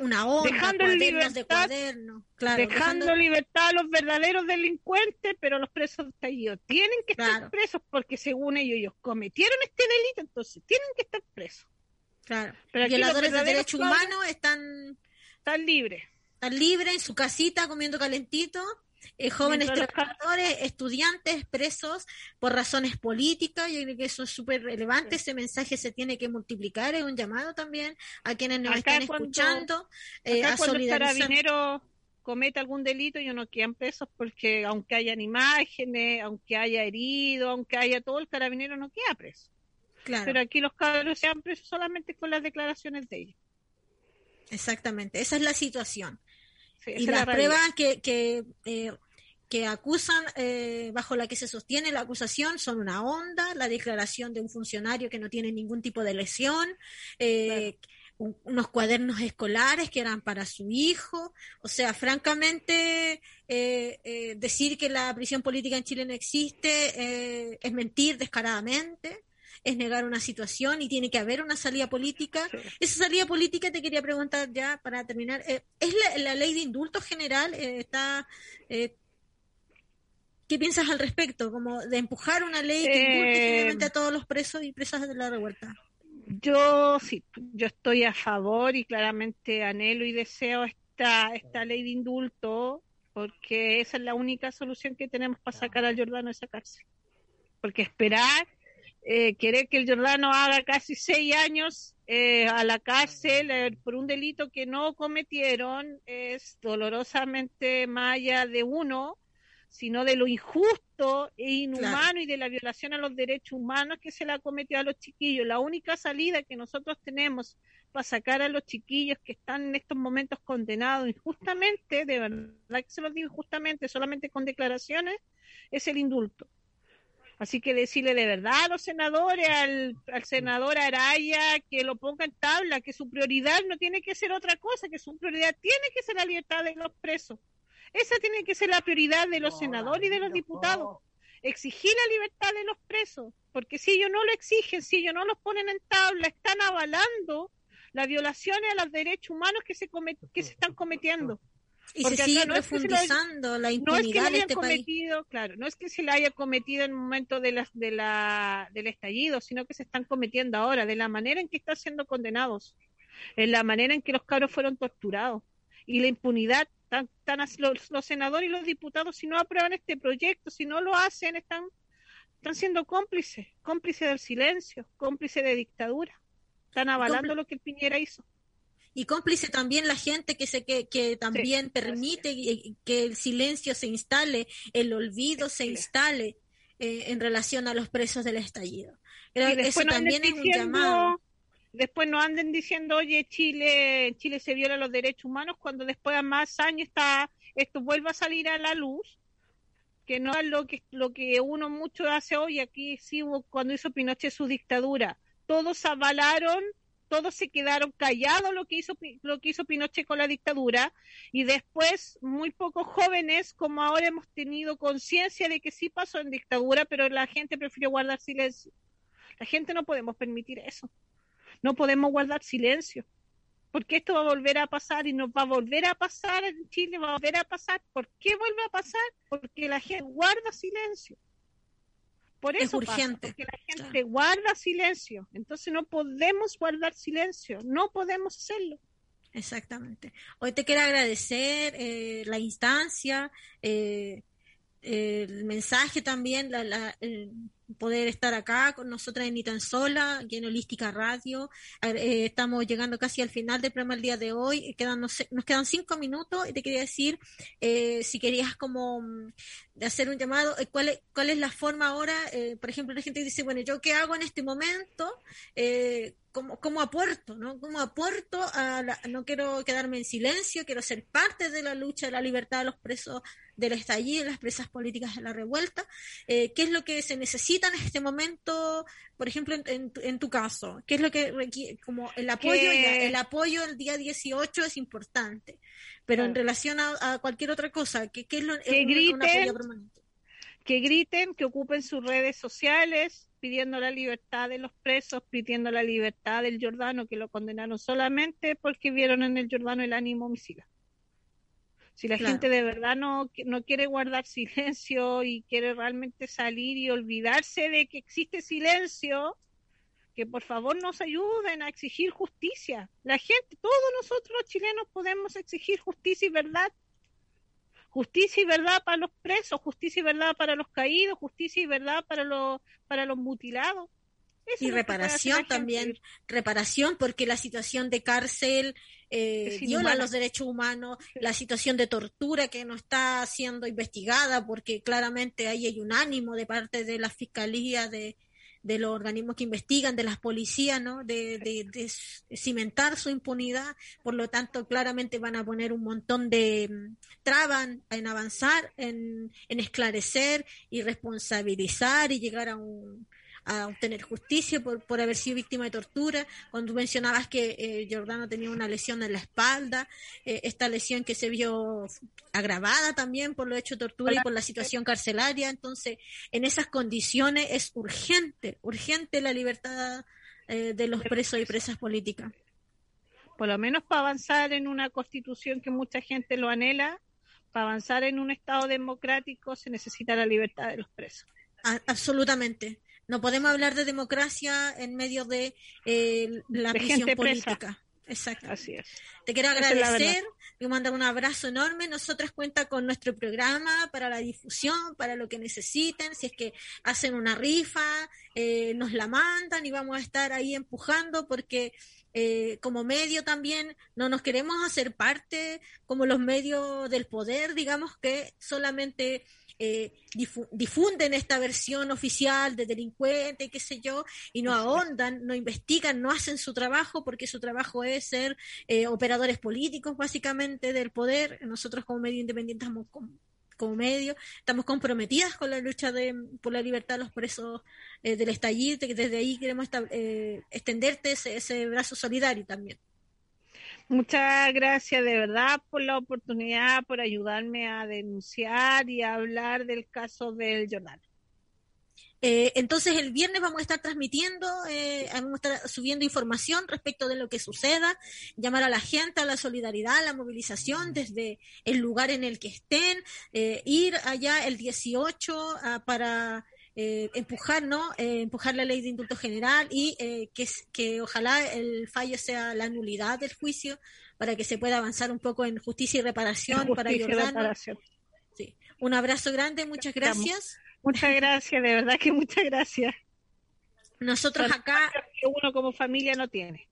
una onda, dejando de cuaderno, claro, dejando, libertad a los verdaderos delincuentes, pero los presos de estallido tienen que estar presos porque según ellos ellos cometieron este delito, entonces tienen que estar presos. Claro. Pero Violadores de derechos humanos están están libres. Están libres en su casita comiendo calentito eh, jóvenes trabajadores, estudiantes presos por razones políticas. Yo creo que eso es súper relevante. Ese mensaje se tiene que multiplicar. Es un llamado también a quienes nos están escuchando. Eh, a cuando el carabinero comete algún delito, ellos no quedan presos porque aunque hayan imágenes, aunque haya herido, aunque haya todo, el carabinero no queda preso. Claro. Pero aquí los cabros se han preso solamente con las declaraciones de ellos. Exactamente, esa es la situación y las pruebas que, que, eh, que acusan, eh, bajo la que se sostiene la acusación, son una onda, la declaración de un funcionario que no tiene ningún tipo de lesión, eh, unos cuadernos escolares que eran para su hijo. O sea, francamente, decir que la prisión política en Chile no existe es mentir descaradamente es negar una situación y tiene que haber una salida política. Esa salida política te quería preguntar ya para terminar, eh, ¿es la, ley de indulto general? Eh, está eh, ¿Qué piensas al respecto? Como de empujar una ley que indulte generalmente a todos los presos y presas de la revuelta. Yo sí, yo estoy a favor y claramente anhelo y deseo esta, esta ley de indulto porque esa es la única solución que tenemos para sacar al Jordano de esa cárcel. Porque esperar eh, querer que el Jordano haga casi seis años eh, a la cárcel eh, por un delito que no cometieron es dolorosamente más allá de uno, sino de lo injusto e inhumano y de la violación a los derechos humanos que se le ha cometido a los chiquillos. La única salida que nosotros tenemos para sacar a los chiquillos que están en estos momentos condenados injustamente, de verdad que se los digo injustamente, solamente con declaraciones, es el indulto. Así que decirle de verdad a los senadores, al, senador Araya, que lo ponga en tabla, que su prioridad no tiene que ser otra cosa, que su prioridad tiene que ser la libertad de los presos. Esa tiene que ser la prioridad de los senadores y de los diputados. Exigir la libertad de los presos, porque si ellos no lo exigen, si ellos no los ponen en tabla, están avalando las violaciones a los derechos humanos que se, que se están cometiendo. Y se sigue profundizando la impunidad no es que este cometido, Claro, no es que se la haya cometido en el momento de la, de la, del estallido, sino que se están cometiendo ahora, de la manera en que están siendo condenados, en la manera en que los cabros fueron torturados. Y la impunidad, tan, tan, los, los senadores y los diputados, si no aprueban este proyecto, si no lo hacen, están, están siendo cómplices, cómplices del silencio, cómplices de dictadura. Están avalando lo que el Piñera hizo y cómplice también la gente que se que, que también permite que el silencio se instale, el olvido se instale eh, en relación a los presos del estallido. eso también es un llamado. Después no anden diciendo, oye, Chile, Chile se viola los derechos humanos cuando después de más años está, esto vuelve a salir a la luz, que no es lo que, lo que uno mucho hace hoy, aquí sí, cuando hizo Pinochet su dictadura, todos avalaron todos se quedaron callados lo que hizo lo que hizo Pinochet con la dictadura y después muy pocos jóvenes como ahora hemos tenido conciencia de que sí pasó en dictadura pero la gente prefirió guardar silencio. La gente no podemos permitir eso. No podemos guardar silencio porque esto va a volver a pasar y nos va a volver a pasar en Chile va a volver a pasar. ¿por qué vuelve a pasar? porque la gente guarda silencio por eso es urgente. porque la gente guarda silencio. Entonces no podemos guardar silencio, no podemos hacerlo. Exactamente. Hoy te quiero agradecer eh, la instancia, eh, el mensaje también, la, poder estar acá con nosotras en Ni Tan Sola, aquí en Holística Radio. Eh, estamos llegando casi al final del programa el día de hoy. Quedan, nos, quedan cinco minutos y te quería decir eh, si querías como mm, hacer un llamado, eh, ¿cuál es, cuál es la forma ahora? por ejemplo, la gente dice, bueno, ¿yo qué hago en este momento? ¿Cómo, ¿Cómo, aporto? ¿no? ¿Cómo aporto? A no quiero quedarme en silencio, quiero ser parte de la lucha de la libertad de los presos del estallido, las presas políticas de la revuelta. Eh, ¿Qué es lo que se necesita en este momento, por ejemplo, en, en, tu caso? ¿Qué es lo que requiere? Como el apoyo, el apoyo el día 18 es importante, pero en relación a, cualquier otra cosa, ¿qué, qué es lo que griten, Que griten, que ocupen sus redes sociales, pidiendo la libertad de los presos, pidiendo la libertad del Jordano, que lo condenaron solamente porque vieron en el Jordano el ánimo homicida. Si la gente de verdad no, no quiere guardar silencio y quiere realmente salir y olvidarse de que existe silencio, que por favor nos ayuden a exigir justicia. La gente, todos nosotros los chilenos podemos exigir justicia y verdad. Justicia y verdad para los presos, justicia y verdad para los caídos, justicia y verdad para los, para los mutilados. Y reparación también, reparación porque la situación de cárcel eh, viola los derechos humanos, la situación de tortura que no está siendo investigada porque claramente ahí hay un ánimo de parte de la fiscalía, de, de los organismos que investigan, de las policías, ¿no? De, de, cimentar su impunidad. Por lo tanto, claramente van a poner un montón de mm, trabas en avanzar, en, en esclarecer y responsabilizar y llegar a un, a obtener justicia por, por haber sido víctima de tortura. Cuando mencionabas que eh, Jordano tenía una lesión en la espalda, eh, esta lesión que se vio agravada también por lo hecho de tortura y por la situación carcelaria. Entonces, en esas condiciones es urgente, urgente la libertad eh, de los presos y presas políticas. Por lo menos para avanzar en una constitución que mucha gente lo anhela, para avanzar en un Estado democrático se necesita la libertad de los presos. absolutamente. No podemos hablar de democracia en medio de eh, la prisión política. Exacto. Así es. Te quiero agradecer, y mandar un abrazo enorme. Nosotras cuenta con nuestro programa para la difusión, para lo que necesiten. Si es que hacen una rifa, eh, nos la mandan y vamos a estar ahí empujando porque eh, como medio también no nos queremos hacer parte como los medios del poder, digamos que solamente eh, difunden esta versión oficial de delincuente, qué sé yo, y no ahondan, no investigan, no hacen su trabajo, porque su trabajo es ser eh, operadores políticos, básicamente, del poder. Nosotros como medio independiente estamos como medio, estamos comprometidas con la lucha de, por la libertad de los presos eh, del estallido, que desde ahí queremos extenderte ese brazo solidario también. Muchas gracias de verdad por la oportunidad, por ayudarme a denunciar y a hablar del caso del Jordán. Eh, entonces el viernes vamos a estar transmitiendo, eh, vamos a estar subiendo información respecto de lo que suceda, llamar a la gente a la solidaridad, a la movilización desde el lugar en el que estén, eh, ir allá el 18 ah, para eh, empujar, ¿no? Eh, empujar la ley de indulto general y eh, que, que ojalá el fallo sea la nulidad del juicio para que se pueda avanzar un poco en justicia y reparación para Jordano. Sí. Un abrazo grande, muchas gracias. Muchas gracias, de verdad que muchas gracias. Nosotros acá... Que uno como familia no tiene.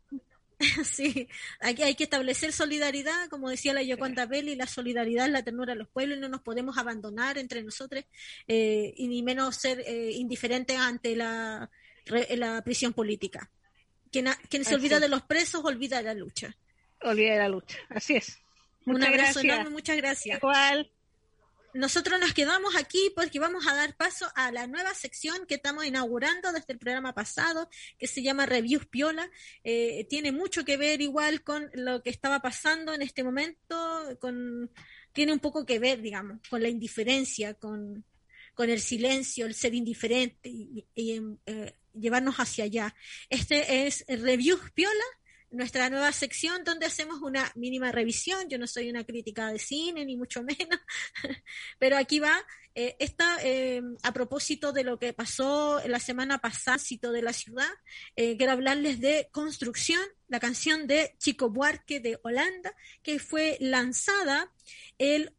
Sí, aquí hay que establecer solidaridad, como decía la Yoconda Belli, la solidaridad es la ternura de los pueblos, no nos podemos abandonar entre nosotros eh, y ni menos ser eh, indiferentes ante la, la prisión política. Quien, quien se olvida de los presos olvida la lucha. Olvida la lucha, así es. Un abrazo enorme, muchas gracias. Igual nosotros nos quedamos aquí porque vamos a dar paso a la nueva sección que estamos inaugurando desde el programa pasado, que se llama Reviews Piola. Eh, tiene mucho que ver igual con lo que estaba pasando en este momento, con tiene un poco que ver, digamos, con la indiferencia, con, con el silencio, el ser indiferente y, eh, llevarnos hacia allá. Este es Reviews Piola nuestra nueva sección donde hacemos una mínima revisión. Yo no soy una crítica de cine, ni mucho menos, pero aquí va. Eh, esta, eh, a propósito de lo que pasó la semana pasada, de la ciudad, eh, quiero hablarles de Construcción, la canción de Chico Buarque de Holanda, que fue lanzada el,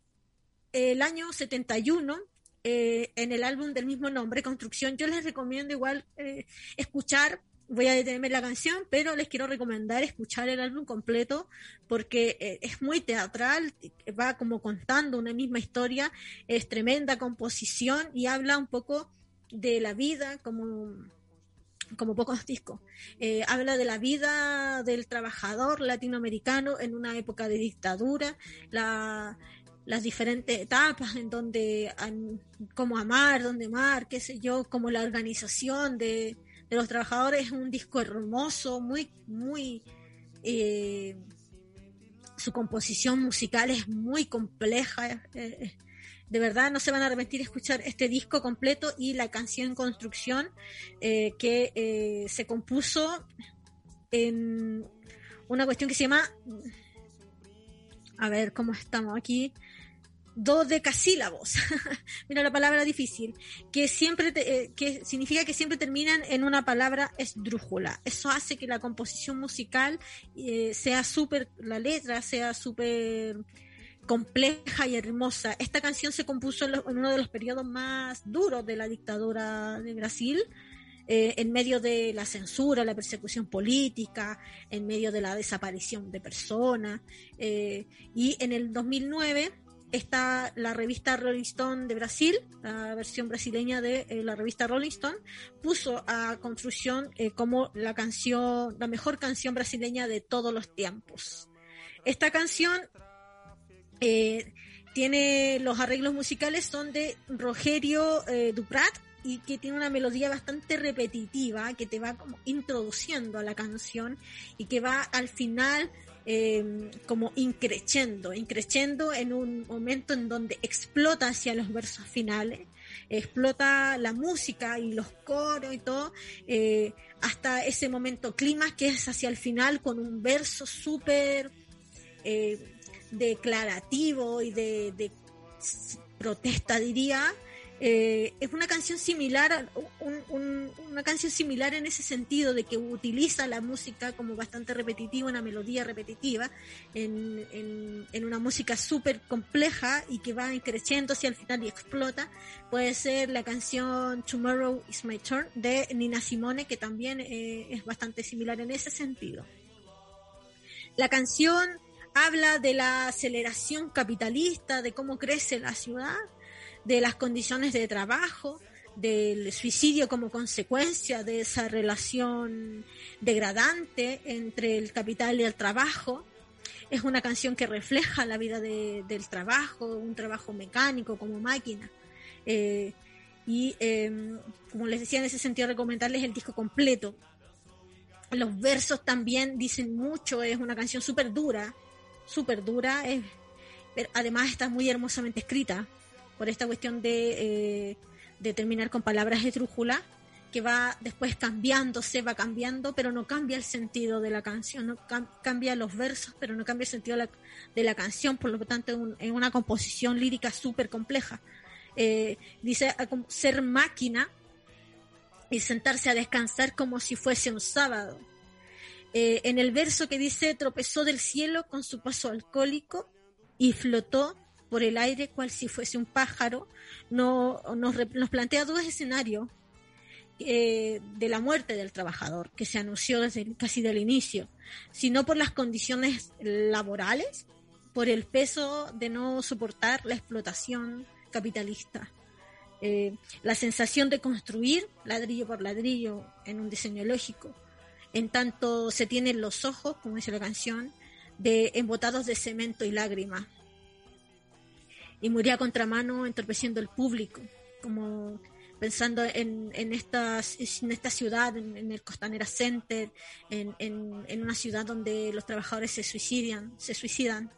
el año 71 eh, en el álbum del mismo nombre, Construcción. Yo les recomiendo igual eh, escuchar, voy a detenerme la canción, pero les quiero recomendar escuchar el álbum completo porque eh, es muy teatral, va como contando una misma historia, es tremenda composición y habla un poco de la vida como como pocos discos. habla de la vida del trabajador latinoamericano en una época de dictadura, la, las diferentes etapas en donde, cómo amar, dónde amar, qué sé yo, como la organización de, los trabajadores es un disco hermoso, muy, muy, eh, su composición musical es muy compleja. Eh, eh, de verdad no se van a arrepentir de escuchar este disco completo y la canción Construcción que se compuso en una cuestión que se llama a ver cómo estamos aquí dodecasílabos, mira la palabra difícil, que siempre eh, que significa que siempre terminan en una palabra esdrújula. Eso hace que la composición musical eh, sea súper, la letra sea súper compleja y hermosa. Esta canción se compuso en, uno de los periodos más duros de la dictadura de Brasil. Eh, en medio de la censura, la persecución política, en medio de la desaparición de personas. y en el 2009 está la revista Rolling Stone de Brasil, la versión brasileña de eh, la revista Rolling Stone, puso a Construcción eh, como la canción, la mejor canción brasileña de todos los tiempos. Esta canción eh, tiene los arreglos musicales son de Rogerio Duprat y que tiene una melodía bastante repetitiva que te va como introduciendo a la canción y que va al final eh, como increciendo, increciendo en un momento en donde explota hacia los versos finales, explota la música y los coros y todo, eh, hasta ese momento clima que es hacia el final con un verso súper eh, declarativo y de protesta, diría, eh, es una canción similar, una canción similar en ese sentido de que utiliza la música como bastante repetitiva, una melodía repetitiva, en, una música súper compleja y que va creciendo hacia el final y explota. Puede ser la canción Tomorrow is My Turn de Nina Simone, que también eh, es bastante similar en ese sentido. La canción habla de la aceleración capitalista, de cómo crece la ciudad de las condiciones de trabajo, del suicidio como consecuencia de esa relación degradante entre el capital y el trabajo. Es una canción que refleja la vida del trabajo, un trabajo mecánico como máquina. Eh, y em, como les decía, en ese sentido recomendarles el disco completo. Los versos también dicen mucho, es una canción súper dura, súper dura, pero además está muy hermosamente escrita por esta cuestión de, eh, terminar con palabras esdrújulas, que va después cambiándose, va cambiando, pero no cambia el sentido de la canción, no cambia los versos, pero no cambia el sentido de la, canción, por lo tanto es una composición lírica súper compleja. Eh, dice ser máquina y sentarse a descansar como si fuese un sábado. Eh, en el verso que dice tropezó del cielo con su paso alcohólico y flotó por el aire cual si fuese un pájaro, no, nos, plantea dos escenarios eh, de la muerte del trabajador, que se anunció desde casi del inicio, sino por las condiciones laborales, por el peso de no soportar la explotación capitalista. Eh, la sensación de construir ladrillo por ladrillo en un diseño lógico, en tanto se tienen los ojos, como dice la canción, de embotados de cemento y lágrimas, y moría a contramano entorpeciendo el público, como pensando en, en, estas, en esta ciudad, en, el Costanera Center, en, en, una ciudad donde los trabajadores se suicidan, se suicidan,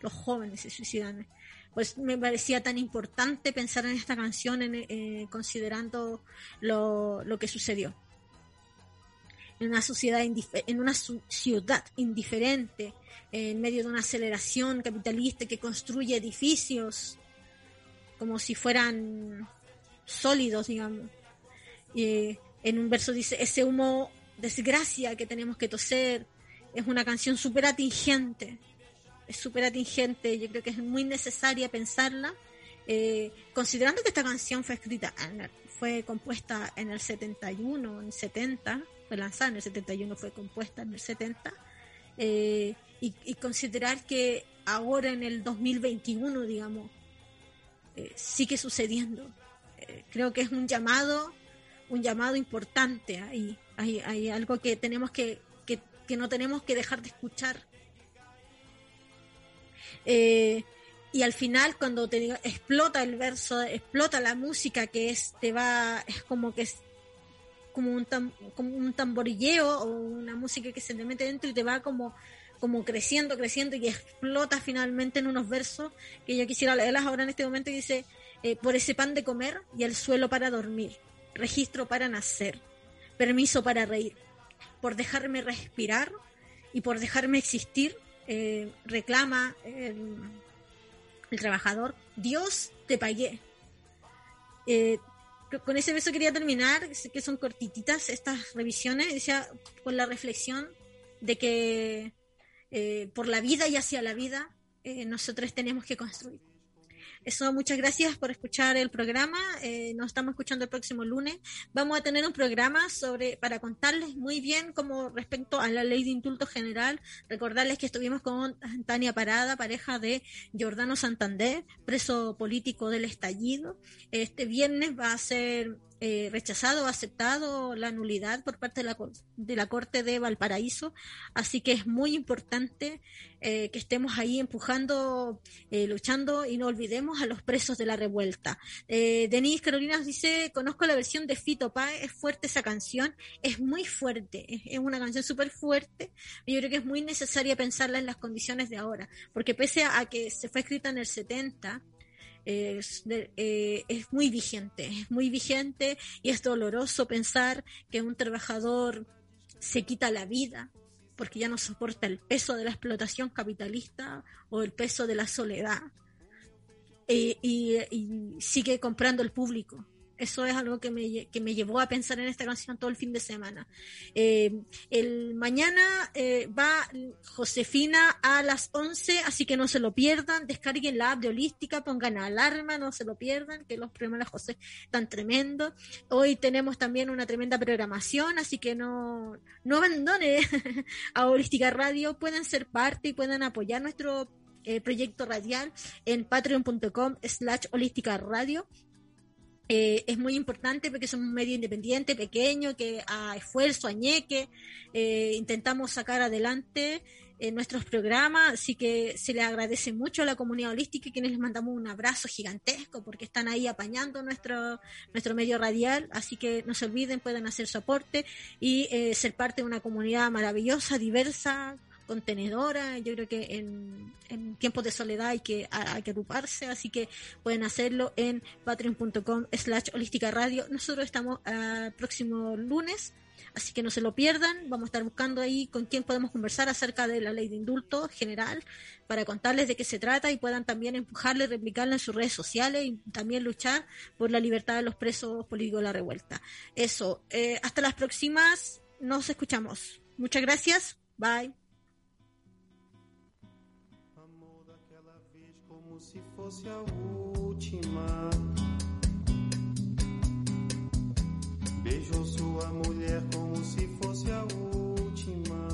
los jóvenes se suicidan. Pues me parecía tan importante pensar en esta canción eh, considerando lo, lo que sucedió en una sociedad en una ciudad indiferente en medio de una aceleración capitalista que construye edificios como si fueran sólidos, digamos. Y en un verso dice, ese humo desgracia que tenemos que toser es una canción súper atingente, es súper atingente, yo creo que es muy necesaria pensarla Eh, considerando que esta canción fue escrita, fue compuesta en el 71, en el 70, fue lanzada en el 71, fue compuesta en el 70, eh, y, considerar que ahora en el 2021, digamos, eh, sigue sucediendo. creo que es un llamado, un llamado importante ahí. Hay, hay algo que tenemos que, que, no tenemos que dejar de escuchar. Eh, y al final cuando explota el verso, explota la música que es, te va, es como que como un, como un tamborilleo o una música que se te mete dentro y te va como, como creciendo, creciendo y explota finalmente en unos versos que yo quisiera leerlas ahora en este momento y dice, eh, por ese pan de comer y el suelo para dormir, registro para nacer, permiso para reír, por dejarme respirar y por dejarme existir, eh, reclama el trabajador, Dios te pagué. Eh, con ese beso quería terminar, que son cortititas estas revisiones, decía, con la reflexión de que eh, por la vida y hacia la vida eh, nosotros tenemos que construir. Eso, muchas gracias por escuchar el programa. Eh, nos estamos escuchando el próximo lunes. Vamos a tener un programa sobre para contarles muy bien como respecto a la ley de indulto general. Recordarles que estuvimos con Tania Parada, pareja de Jordano Santander, preso político del estallido. Este viernes va a ser eh, rechazado aceptado la nulidad por parte de la, de la Corte de Valparaíso. Así que es muy importante eh, que estemos ahí empujando, eh, luchando y no olvidemos a los presos de la revuelta. Denise Carolina dice, conozco la versión de Fito Páez, es fuerte esa canción, es muy fuerte, es, es una canción súper fuerte. Yo creo que es muy necesaria pensarla en las condiciones de ahora, porque pese a que se fue escrita en el 70, es, eh, es muy vigente, es muy vigente y es doloroso pensar que un trabajador se quita la vida porque ya no soporta el peso de la explotación capitalista o el peso de la soledad eh, y sigue comprando el público eso es algo que me, que me llevó a pensar en esta canción todo el fin de semana. Eh, el mañana eh, va Josefina a las 11, así que no se lo pierdan. Descarguen la app de Holística, pongan alarma, no se lo pierdan, que los premios de José están tremendos. Hoy tenemos también una tremenda programación, así que no, no abandone a Holística Radio. Pueden ser parte y pueden apoyar nuestro eh, proyecto radial en patreon.com slash holística radio eh, es muy importante porque somos un medio independiente, pequeño, que a esfuerzo, añeque, eh, intentamos sacar adelante eh, nuestros programas, así que se le agradece mucho a la comunidad holística y quienes les mandamos un abrazo gigantesco porque están ahí apañando nuestro, nuestro medio radial, así que no se olviden, pueden hacer su aporte y ser parte de una comunidad maravillosa, diversa, contenedora. Yo creo que en, tiempos de soledad hay que, hay que agruparse, así que pueden hacerlo en patreon.com slash holística radio. Nosotros estamos el próximo lunes, así que no se lo pierdan. Vamos a estar buscando ahí con quién podemos conversar acerca de la ley de indulto general para contarles de qué se trata y puedan también empujarle, replicarla en sus redes sociales y también luchar por la libertad de los presos políticos de la revuelta. Eso, eh, hasta las próximas, nos escuchamos. Muchas gracias, bye. Fosse a última. Beijou sua mulher como se fosse a última.